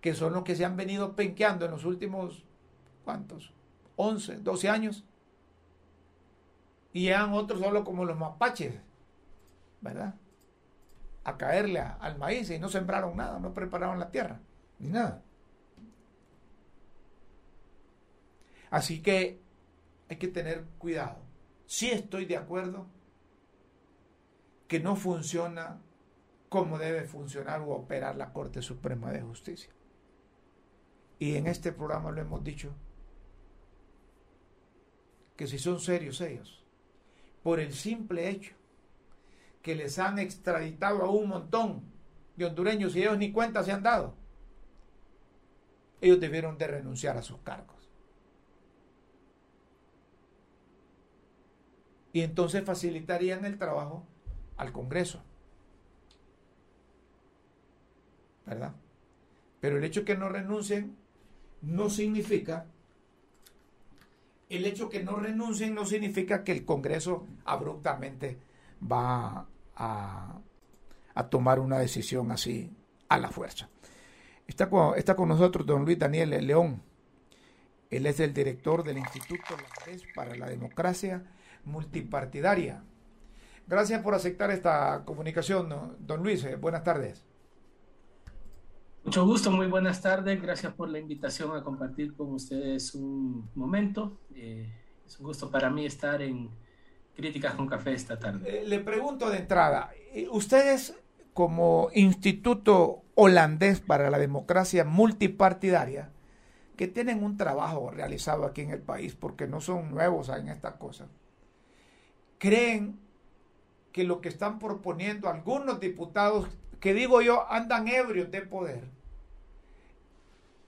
B: que son los que se han venido penqueando en los últimos, ¿cuántos? 11, 12 años. Y llegan otros solo como los mapaches, ¿verdad? A caerle al maíz y no sembraron nada, no prepararon la tierra, ni nada. Así que hay que tener cuidado. Sí estoy de acuerdo que no funciona como debe funcionar o operar la Corte Suprema de Justicia. Y en este programa lo hemos dicho, que si son serios ellos, por el simple hecho que les han extraditado a un montón de hondureños y ellos ni cuenta se han dado, ellos debieron de renunciar a sus cargos. Y entonces facilitarían el trabajo al Congreso. ¿Verdad? Pero el hecho de que no renuncien no significa, el hecho que no renuncien no significa que el Congreso abruptamente va a, tomar una decisión así a la fuerza. Está con, está con nosotros don Luis Daniel León. Él es el director del Instituto para la Democracia Multipartidaria. Gracias por aceptar esta comunicación, don Luis. Buenas tardes.
D: Mucho gusto, muy buenas tardes. Gracias por la invitación a compartir con ustedes un momento. Eh, es un gusto para mí estar en Críticas con Café esta tarde.
B: Eh, le pregunto de entrada, ustedes como Instituto Holandés para la Democracia Multipartidaria, que tienen un trabajo realizado aquí en el país, porque no son nuevos en estas cosas, creen que lo que están proponiendo algunos diputados, que digo yo, andan ebrios de poder,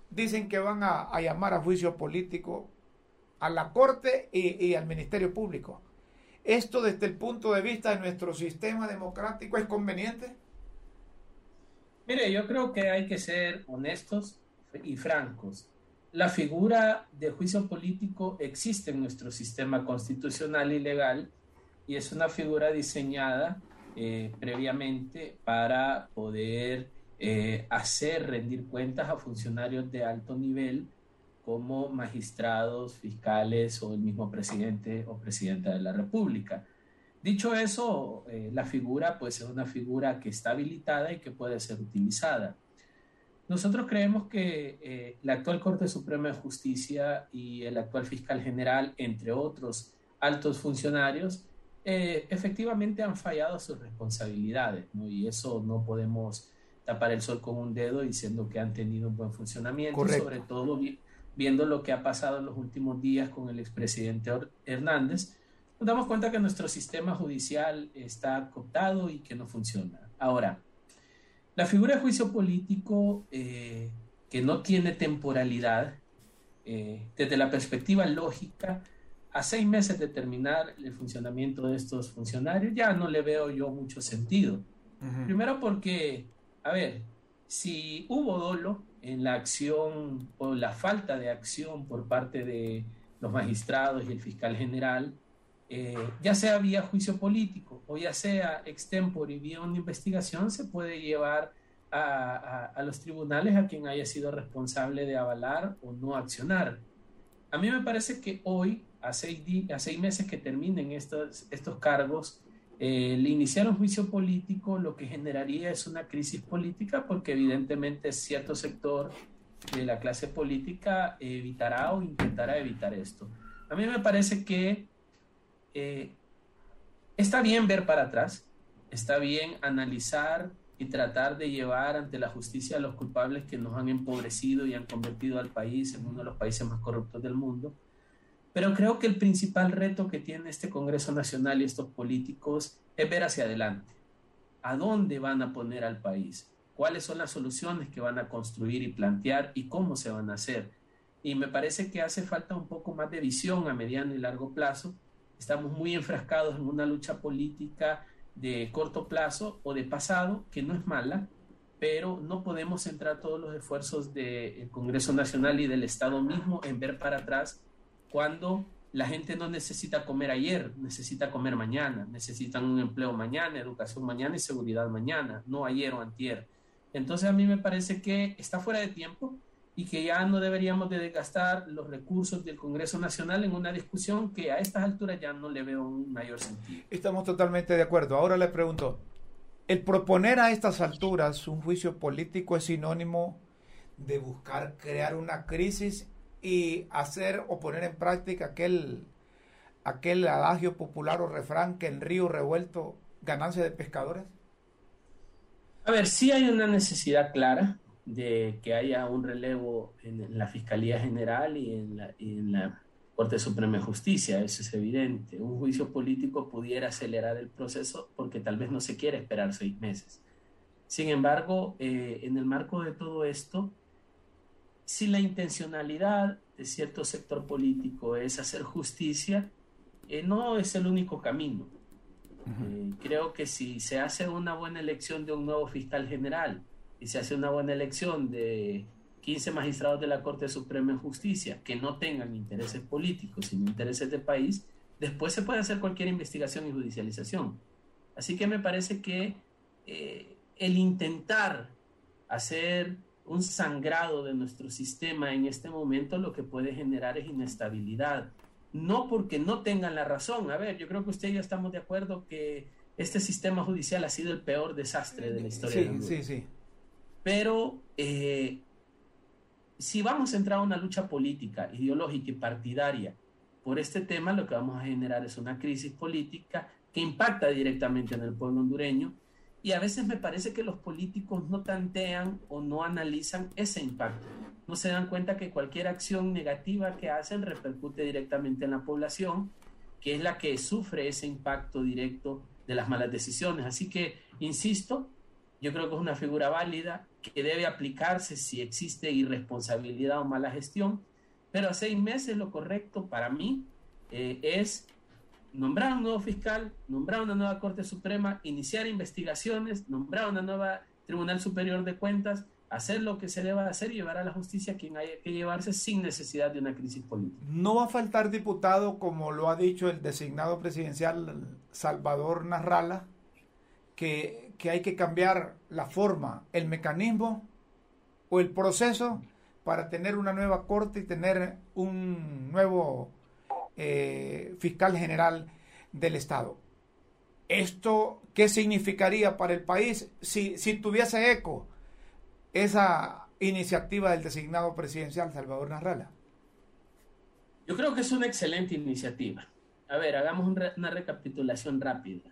B: dicen que van a, llamar a juicio político a la Corte y, y al Ministerio Público. ¿Esto desde el punto de vista de nuestro sistema democrático es conveniente?
D: Mire, yo creo que hay que ser honestos y francos. La figura de juicio político existe en nuestro sistema constitucional y legal y es una figura diseñada eh, previamente para poder eh, hacer rendir cuentas a funcionarios de alto nivel como magistrados, fiscales o el mismo presidente o presidenta de la República. Dicho eso, eh, la figura pues es una figura que está habilitada y que puede ser utilizada. Nosotros creemos que la actual Corte Suprema de Justicia y el actual fiscal general, entre otros altos funcionarios, eh, efectivamente han fallado sus responsabilidades, ¿no? y eso no podemos tapar el sol con un dedo diciendo que han tenido un buen funcionamiento, sobre todo viendo lo que ha pasado en los últimos días con el expresidente Hernández, nos damos cuenta que nuestro sistema judicial está cooptado y que no funciona. Ahora, la figura de juicio político eh, que no tiene temporalidad, eh, desde la perspectiva lógica, a seis meses de terminar el funcionamiento de estos funcionarios, ya no le veo yo mucho sentido. Primero porque, a ver, si hubo dolo en la acción o la falta de acción por parte de los magistrados y el fiscal general, eh, ya sea vía juicio político o ya sea extempore y vía una investigación, se puede llevar a, a, los tribunales a quien haya sido responsable de avalar o no accionar. A mí me parece que hoy a seis, a seis meses que terminen estos, estos cargos, eh, le iniciar un juicio político lo que generaría es una crisis política porque evidentemente cierto sector de la clase política evitará o intentará evitar esto. A mí me parece que eh, está bien ver para atrás, está bien analizar y tratar de llevar ante la justicia a los culpables que nos han empobrecido y han convertido al país en uno de los países más corruptos del mundo pero creo que el principal reto que tiene este Congreso Nacional y estos políticos es ver hacia adelante. ¿A dónde van a poner al país? ¿Cuáles son las soluciones que van a construir y plantear y cómo se van a hacer? Y me parece que hace falta un poco más de visión a mediano y largo plazo. Estamos muy enfrascados en una lucha política de corto plazo o de pasado, que no es mala, pero no podemos centrar todos los esfuerzos del Congreso Nacional y del Estado mismo en ver para atrás cuando la gente no necesita comer ayer, necesita comer mañana, necesitan un empleo mañana, educación mañana y seguridad mañana, no ayer o antier. Entonces a mí me parece que está fuera de tiempo y que ya no deberíamos de desgastar los recursos del Congreso Nacional en una discusión que a estas alturas ya no le veo un mayor sentido.
B: Estamos totalmente de acuerdo. Ahora le pregunto, ¿el proponer a estas alturas un juicio político es sinónimo de buscar crear una crisis y hacer o poner en práctica aquel, aquel adagio popular o refrán que en río revuelto ganancia de pescadores?
D: A ver, sí hay una necesidad clara de que haya un relevo en la Fiscalía General y en la, en la Corte Suprema de Justicia, eso es evidente. Un juicio político pudiera acelerar el proceso porque tal vez no se quiere esperar seis meses. Sin embargo, eh, en el marco de todo esto, si la intencionalidad de cierto sector político es hacer justicia, eh, no es el único camino. Eh, creo que si se hace una buena elección de un nuevo fiscal general, y se hace una buena elección de 15 magistrados de la Corte Suprema de Justicia que no tengan intereses políticos, sino intereses de país, después se puede hacer cualquier investigación y judicialización. Así que me parece que eh, el intentar hacer un sangrado de nuestro sistema en este momento lo que puede generar es inestabilidad. No porque no tengan la razón. A ver, yo creo que usted y yo estamos de acuerdo que este sistema judicial ha sido el peor desastre de la historia.
B: Sí, sí, sí.
D: Pero eh, si vamos a entrar a una lucha política, ideológica y partidaria por este tema, lo que vamos a generar es una crisis política que impacta directamente en el pueblo hondureño y a veces me parece que los políticos no tantean o no analizan ese impacto. No se dan cuenta que cualquier acción negativa que hacen repercute directamente en la población, que es la que sufre ese impacto directo de las malas decisiones. Así que, insisto, yo creo que es una figura válida que debe aplicarse si existe irresponsabilidad o mala gestión, pero a seis meses lo correcto para mí eh, es nombrar un nuevo fiscal, nombrar una nueva Corte Suprema, iniciar investigaciones, nombrar una nueva Tribunal Superior de Cuentas, hacer lo que se deba hacer y llevar a la justicia a quien haya que llevarse sin necesidad de una crisis política.
B: No va a faltar diputado, como lo ha dicho el designado presidencial Salvador Narrala, que, que hay que cambiar la forma, el mecanismo o el proceso para tener una nueva corte y tener un nuevo eh, fiscal general del Estado. ¿Esto qué significaría para el país si, si tuviese eco esa iniciativa del designado presidencial Salvador Narrala?
D: Yo creo que es una excelente iniciativa. A ver, hagamos una recapitulación rápida.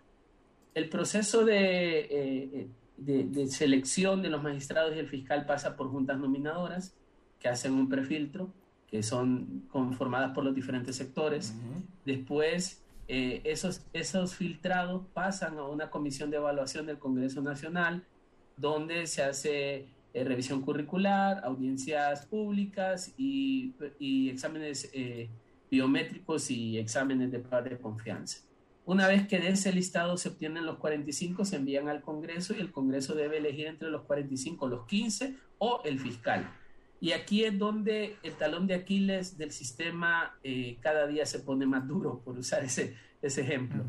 D: El proceso de, eh, de, de, selección de los magistrados y el fiscal pasa por juntas nominadoras que hacen un prefiltro que son conformadas por los diferentes sectores. Después, eh, esos, esos filtrados pasan a una comisión de evaluación del Congreso Nacional, donde se hace eh, revisión curricular, audiencias públicas y, y exámenes eh, biométricos y exámenes de par de confianza. Una vez que de ese listado se obtienen los 45, se envían al Congreso y el Congreso debe elegir entre los 45 los 15 o el fiscal. Y aquí es donde el talón de Aquiles del sistema eh, cada día se pone más duro, por usar ese, ese ejemplo.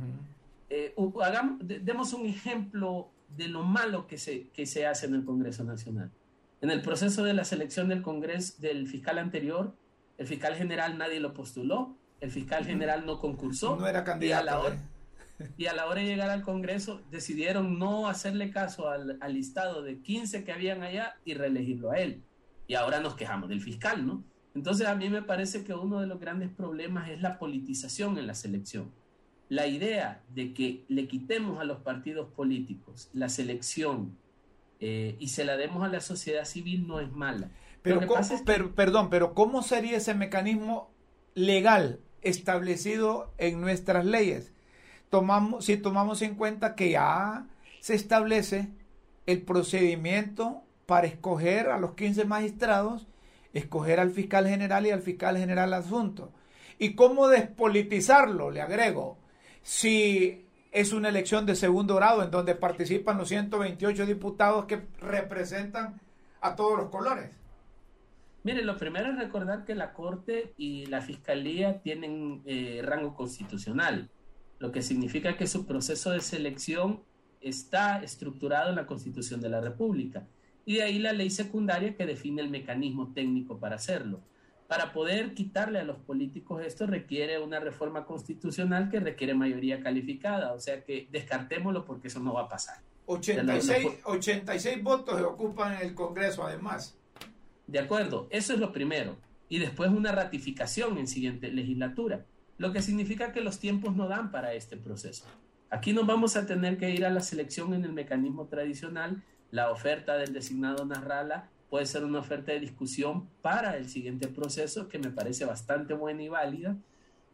D: eh, hagamos, demos un ejemplo de lo malo que se, que se hace en el Congreso Nacional. En el proceso de la selección del Congreso del fiscal anterior, el fiscal general nadie lo postuló, el fiscal general no concursó.
B: No era candidato.
D: Y a la hora, y a la hora de llegar al Congreso decidieron no hacerle caso al, al listado de 15 que habían allá y reelegirlo a él y ahora nos quejamos del fiscal, ¿no? Entonces a mí me parece que uno de los grandes problemas es la politización en la selección. La idea de que le quitemos a los partidos políticos la selección eh, y se la demos a la sociedad civil no es mala.
B: Pero, ¿cómo, es que... pero, perdón, pero ¿cómo sería ese mecanismo legal establecido en nuestras leyes? Tomamos, si tomamos en cuenta que ya se establece el procedimiento para escoger a los 15 magistrados, escoger al fiscal general y al fiscal general adjunto. ¿Y cómo despolitizarlo? Le agrego, si es una elección de segundo grado en donde participan los 128 diputados que representan a todos los colores.
D: Mire, lo primero es recordar que la Corte y la Fiscalía tienen eh, rango constitucional, lo que significa que su proceso de selección está estructurado en la Constitución de la República. Y de ahí la ley secundaria que define el mecanismo técnico para hacerlo. Para poder quitarle a los políticos esto requiere una reforma constitucional que requiere mayoría calificada, o sea que descartémoslo porque eso no va a pasar.
B: 86, 86 votos ocupan el Congreso además.
D: De acuerdo, eso es lo primero. Y después una ratificación en siguiente legislatura, lo que significa que los tiempos no dan para este proceso. Aquí nos vamos a tener que ir a la selección en el mecanismo tradicional. La oferta del designado Narrala puede ser una oferta de discusión para el siguiente proceso que me parece bastante buena y válida.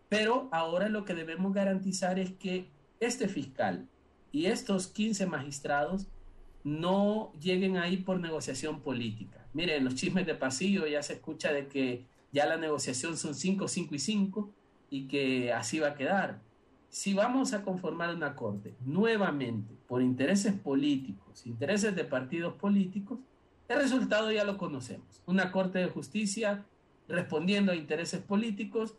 D: Pero ahora lo que debemos garantizar es que este fiscal y estos 15 magistrados no lleguen ahí por negociación política. Miren, los chismes de pasillo ya se escucha de que ya la negociación son 5, 5 y 5 y que así va a quedar. Si vamos a conformar una corte nuevamente por intereses políticos, intereses de partidos políticos, el resultado ya lo conocemos. Una corte de justicia respondiendo a intereses políticos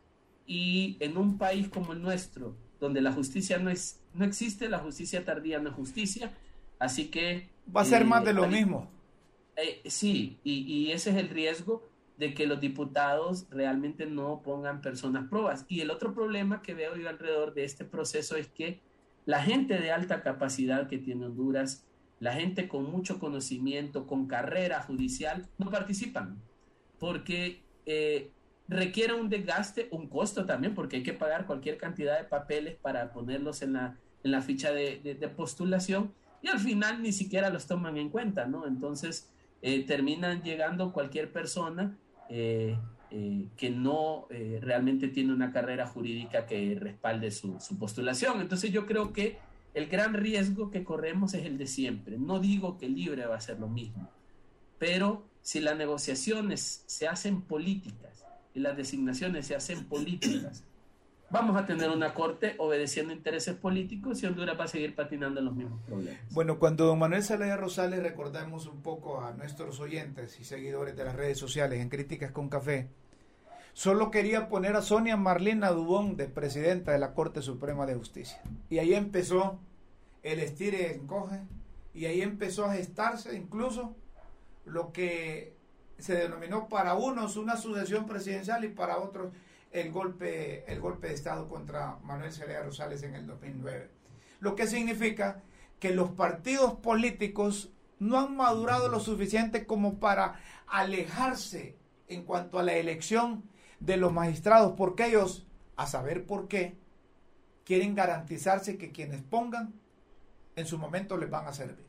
D: y en un país como el nuestro, donde la justicia no, es, no existe, la justicia tardía no es justicia, así que
B: Va a ser más de lo mismo.
D: Eh, sí, y, ese es el riesgo de que los diputados realmente no pongan personas pruebas. Y el otro problema que veo yo alrededor de este proceso es que la gente de alta capacidad que tiene Honduras, la gente con mucho conocimiento, con carrera judicial, no participan, porque eh, requiere un desgaste, un costo también, porque hay que pagar cualquier cantidad de papeles para ponerlos en la, en la ficha de, de postulación y al final ni siquiera los toman en cuenta, ¿no? Entonces eh, terminan llegando cualquier persona eh, eh, que no realmente tiene una carrera jurídica que respalde su, postulación. Entonces yo creo que el gran riesgo que corremos es el de siempre. No digo que libre va a ser lo mismo, pero si las negociaciones se hacen políticas y las designaciones se hacen políticas, vamos a tener una corte obedeciendo intereses políticos y Honduras va a seguir patinando en los mismos problemas.
B: Bueno, cuando don Manuel Salaya Rosales, recordamos un poco a nuestros oyentes y seguidores de las redes sociales en Críticas con Café, solo quería poner a Sonia Marlena Dubón de presidenta de la Corte Suprema de Justicia. Y ahí empezó el estire encoge, y ahí empezó a gestarse incluso lo que se denominó para unos una sucesión presidencial y para otros el golpe, el golpe de Estado contra Manuel Zelaya Rosales en el 2009. Lo que significa que los partidos políticos no han madurado lo suficiente como para alejarse en cuanto a la elección de los magistrados, porque ellos, a saber por qué, quieren garantizarse que quienes pongan en su momento les van a servir.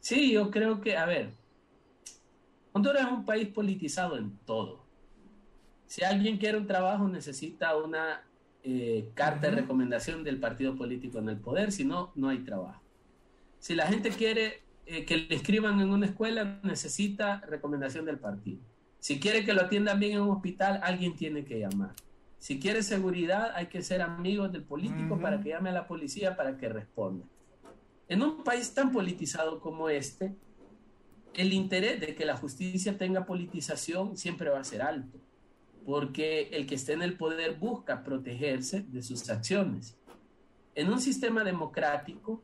D: Sí, yo creo que, a ver, Honduras es un país politizado en todo. Si alguien quiere un trabajo, necesita una eh, carta de recomendación del partido político en el poder, si no, no hay trabajo. Si la gente quiere eh, que le escriban en una escuela, necesita recomendación del partido. Si quiere que lo atiendan bien en un hospital, alguien tiene que llamar. Si quiere seguridad, hay que ser amigos del político para que llame a la policía para que responda. En un país tan politizado como este, el interés de que la justicia tenga politización siempre va a ser alto porque el que esté en el poder busca protegerse de sus acciones. En un sistema democrático,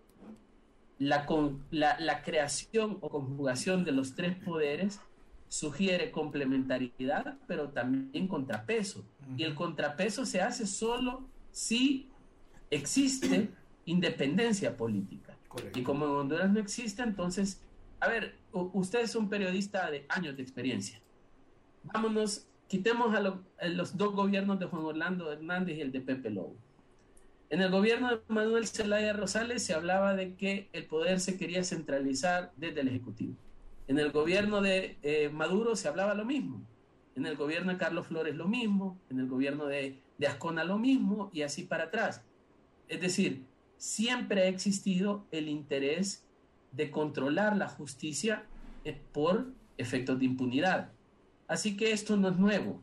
D: la, la, creación o conjugación de los tres poderes sugiere complementariedad, pero también contrapeso. Y el contrapeso se hace solo si existe independencia política. Y como en Honduras no existe, entonces, a ver, usted es un periodista de años de experiencia. Vámonos quitemos a, los dos gobiernos de Juan Orlando Hernández y el de Pepe Lobo. En el gobierno de Manuel Zelaya Rosales se hablaba de que el poder se quería centralizar desde el Ejecutivo. En el gobierno de eh, Maduro se hablaba lo mismo. En el gobierno de Carlos Flores lo mismo. En el gobierno de, de Ascona lo mismo y así para atrás. Es decir, siempre ha existido el interés de controlar la justicia eh, por efectos de impunidad. Así que esto no es nuevo.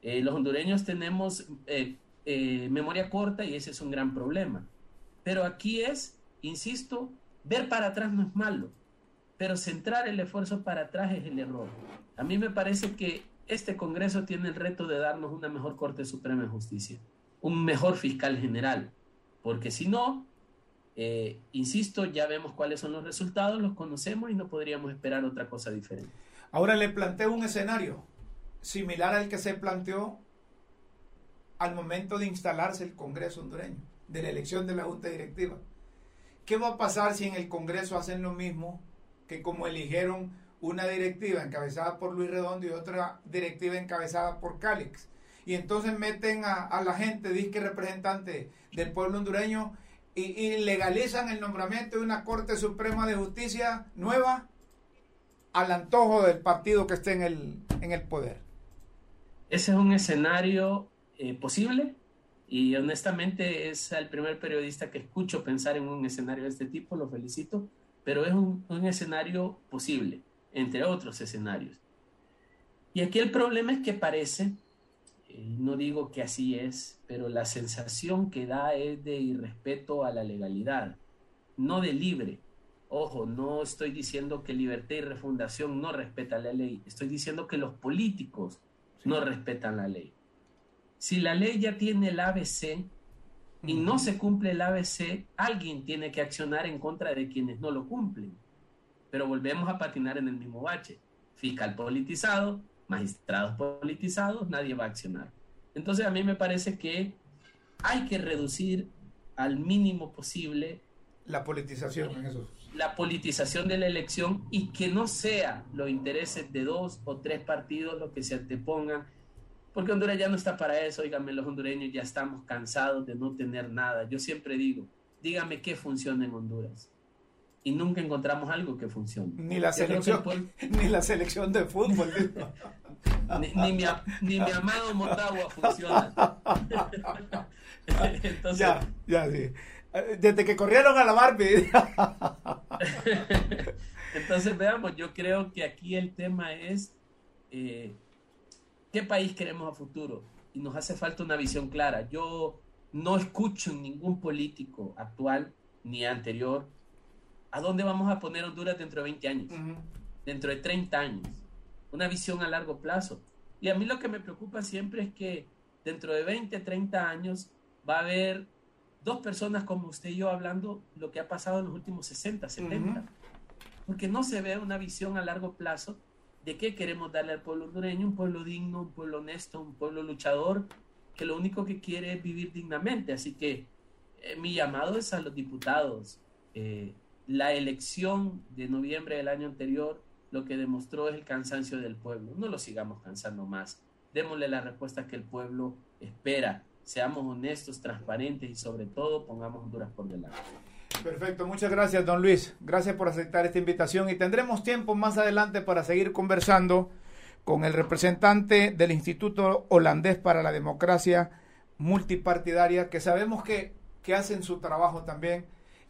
D: Eh, los hondureños tenemos eh, eh, memoria corta y ese es un gran problema. Pero aquí es, insisto, ver para atrás no es malo. pero centrar el esfuerzo para atrás es el error. A mí me parece que este Congreso tiene el reto de darnos una mejor Corte Suprema de Justicia, un mejor fiscal general, porque si no, insisto, ya vemos cuáles son los resultados, los conocemos y no podríamos esperar otra cosa diferente.
B: Ahora le planteo un escenario similar al que se planteó al momento de instalarse el Congreso hondureño, de la elección de la Junta Directiva. ¿Qué va a pasar si en el Congreso hacen lo mismo que como eligieron una directiva encabezada por Luis Redondo y otra directiva encabezada por Cálix? Y entonces meten a, la gente, disque representante del pueblo hondureño, y, legalizan el nombramiento de una Corte Suprema de Justicia nueva al antojo del partido que esté en el, en el poder.
D: Ese es un escenario eh, posible y honestamente es el primer periodista que escucho pensar en un escenario de este tipo, lo felicito, pero es un, un escenario posible, entre otros escenarios. Y aquí el problema es que parece no digo que así es, pero la sensación que da es de irrespeto a la legalidad, no de libre. Ojo, no estoy diciendo que libertad y refundación no respetan la ley, estoy diciendo que los políticos no respetan la ley. Si la ley ya tiene el ABC y no se cumple el ABC, alguien tiene que accionar en contra de quienes no lo cumplen. Pero volvemos a patinar en el mismo bache. Fiscal politizado, magistrados politizados, nadie va a accionar. Entonces a mí me parece que hay que reducir al mínimo posible
B: la politización
D: La politización de la elección y que no sea los intereses de dos o tres partidos los que se antepongan, porque Honduras ya no está para eso, díganme, los hondureños ya estamos cansados de no tener nada. Yo siempre digo, dígame qué funciona en Honduras y nunca encontramos algo que funcione.
B: Ni la selección, ni la selección de fútbol.
D: ni, mi, ni, mi, amado Motagua funciona.
B: Entonces, ya, ya, sí. Desde que corrieron a la Barbie.
D: Entonces, veamos, yo creo que aquí el tema es eh, qué país queremos a futuro. Y nos hace falta una visión clara. Yo no escucho ningún político actual ni anterior ¿A dónde vamos a poner Honduras dentro de 20 años? Dentro de 30 años. Una visión a largo plazo. Y a mí lo que me preocupa siempre es que dentro de 20, 30 años va a haber dos personas como usted y yo hablando lo que ha pasado en los últimos 60, 70. Porque no se ve una visión a largo plazo de qué queremos darle al pueblo hondureño, un pueblo digno, un pueblo honesto, un pueblo luchador, que lo único que quiere es vivir dignamente. Así que eh, mi llamado es a los diputados. Eh, la elección de noviembre del año anterior lo que demostró es el cansancio del pueblo. No lo sigamos cansando más. Démosle la respuesta que el pueblo espera. Seamos honestos, transparentes y sobre todo pongamos Honduras por delante.
B: Perfecto, muchas gracias don Luis. Gracias por aceptar esta invitación y tendremos tiempo más adelante para seguir conversando con el representante del Instituto Holandés para la Democracia Multipartidaria, que sabemos que, que hacen su trabajo también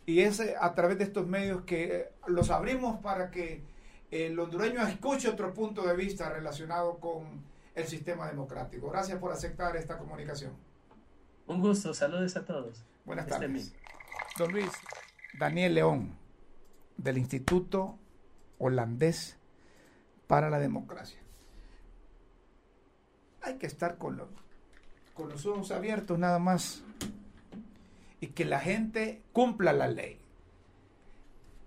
B: y es eh, a través de estos medios que eh, los abrimos para que el hondureño escuche otro punto de vista relacionado con el sistema democrático. Gracias por aceptar esta comunicación.
D: Un gusto, saludos a todos.
B: Buenas tardes. Don Luis, Daniel León, del Instituto Holandés para la Democracia. Hay que estar con los, con los ojos abiertos nada más y que la gente cumpla la ley.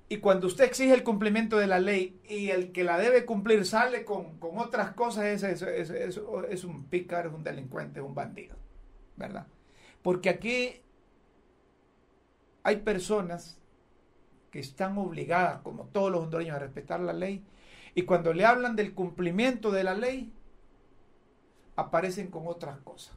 B: Y cuando usted exige el cumplimiento de la ley y el que la debe cumplir sale con, otras cosas, es, es, es, un pícaro, es un delincuente, es un bandido. ¿Verdad? Porque aquí hay personas que están obligadas, como todos los hondureños, a respetar la ley. Y cuando le hablan del cumplimiento de la ley, aparecen con otras cosas.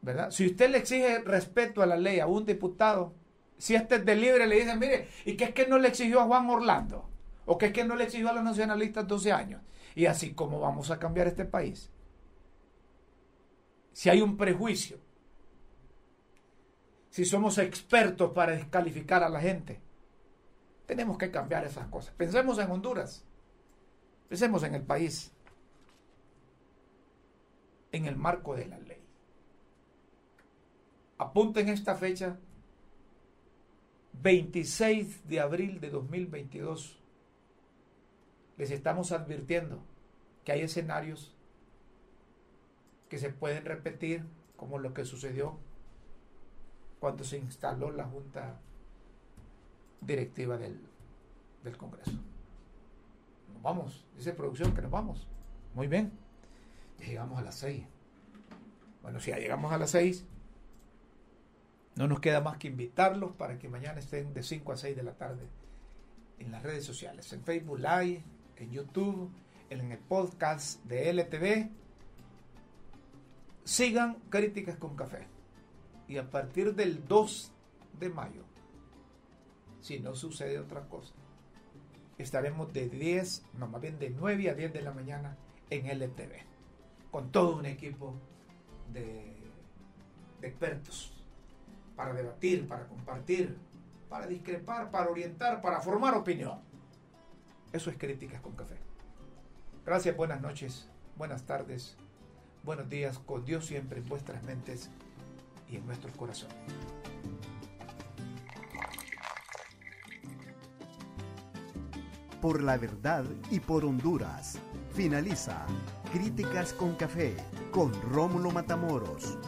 B: ¿verdad? Si usted le exige respeto a la ley a un diputado, si este es de libre, le dicen, mire, ¿y qué es que no le exigió a Juan Orlando? ¿O qué es que no le exigió a los nacionalistas 12 años? Y así como vamos a cambiar este país. Si hay un prejuicio, si somos expertos para descalificar a la gente, tenemos que cambiar esas cosas. Pensemos en Honduras, pensemos en el país, en el marco de la ley apunten esta fecha, 26 de abril de 2022. Les estamos advirtiendo que hay escenarios que se pueden repetir como lo que sucedió cuando se instaló la Junta Directiva del, del Congreso. Nos vamos, dice producción que nos vamos. Muy bien, llegamos a las 6. Bueno, si ya llegamos a las 6, no nos queda más que invitarlos para que mañana estén de 5 a 6 de la tarde en las redes sociales, en Facebook Live, en YouTube, en el podcast de LTV. Sigan Críticas con Café. Y a partir del 2 de mayo, si no sucede otra cosa, estaremos de 10, no más bien de 9 a 10 de la mañana en LTV, con todo un equipo de expertos para debatir, para compartir, para discrepar, para orientar, para formar opinión. Eso es Críticas con Café. Gracias, buenas noches, buenas tardes, buenos días, con Dios siempre en vuestras mentes y en nuestros corazones.
A: Por la verdad y por Honduras. Finaliza Críticas con Café con Rómulo Matamoros.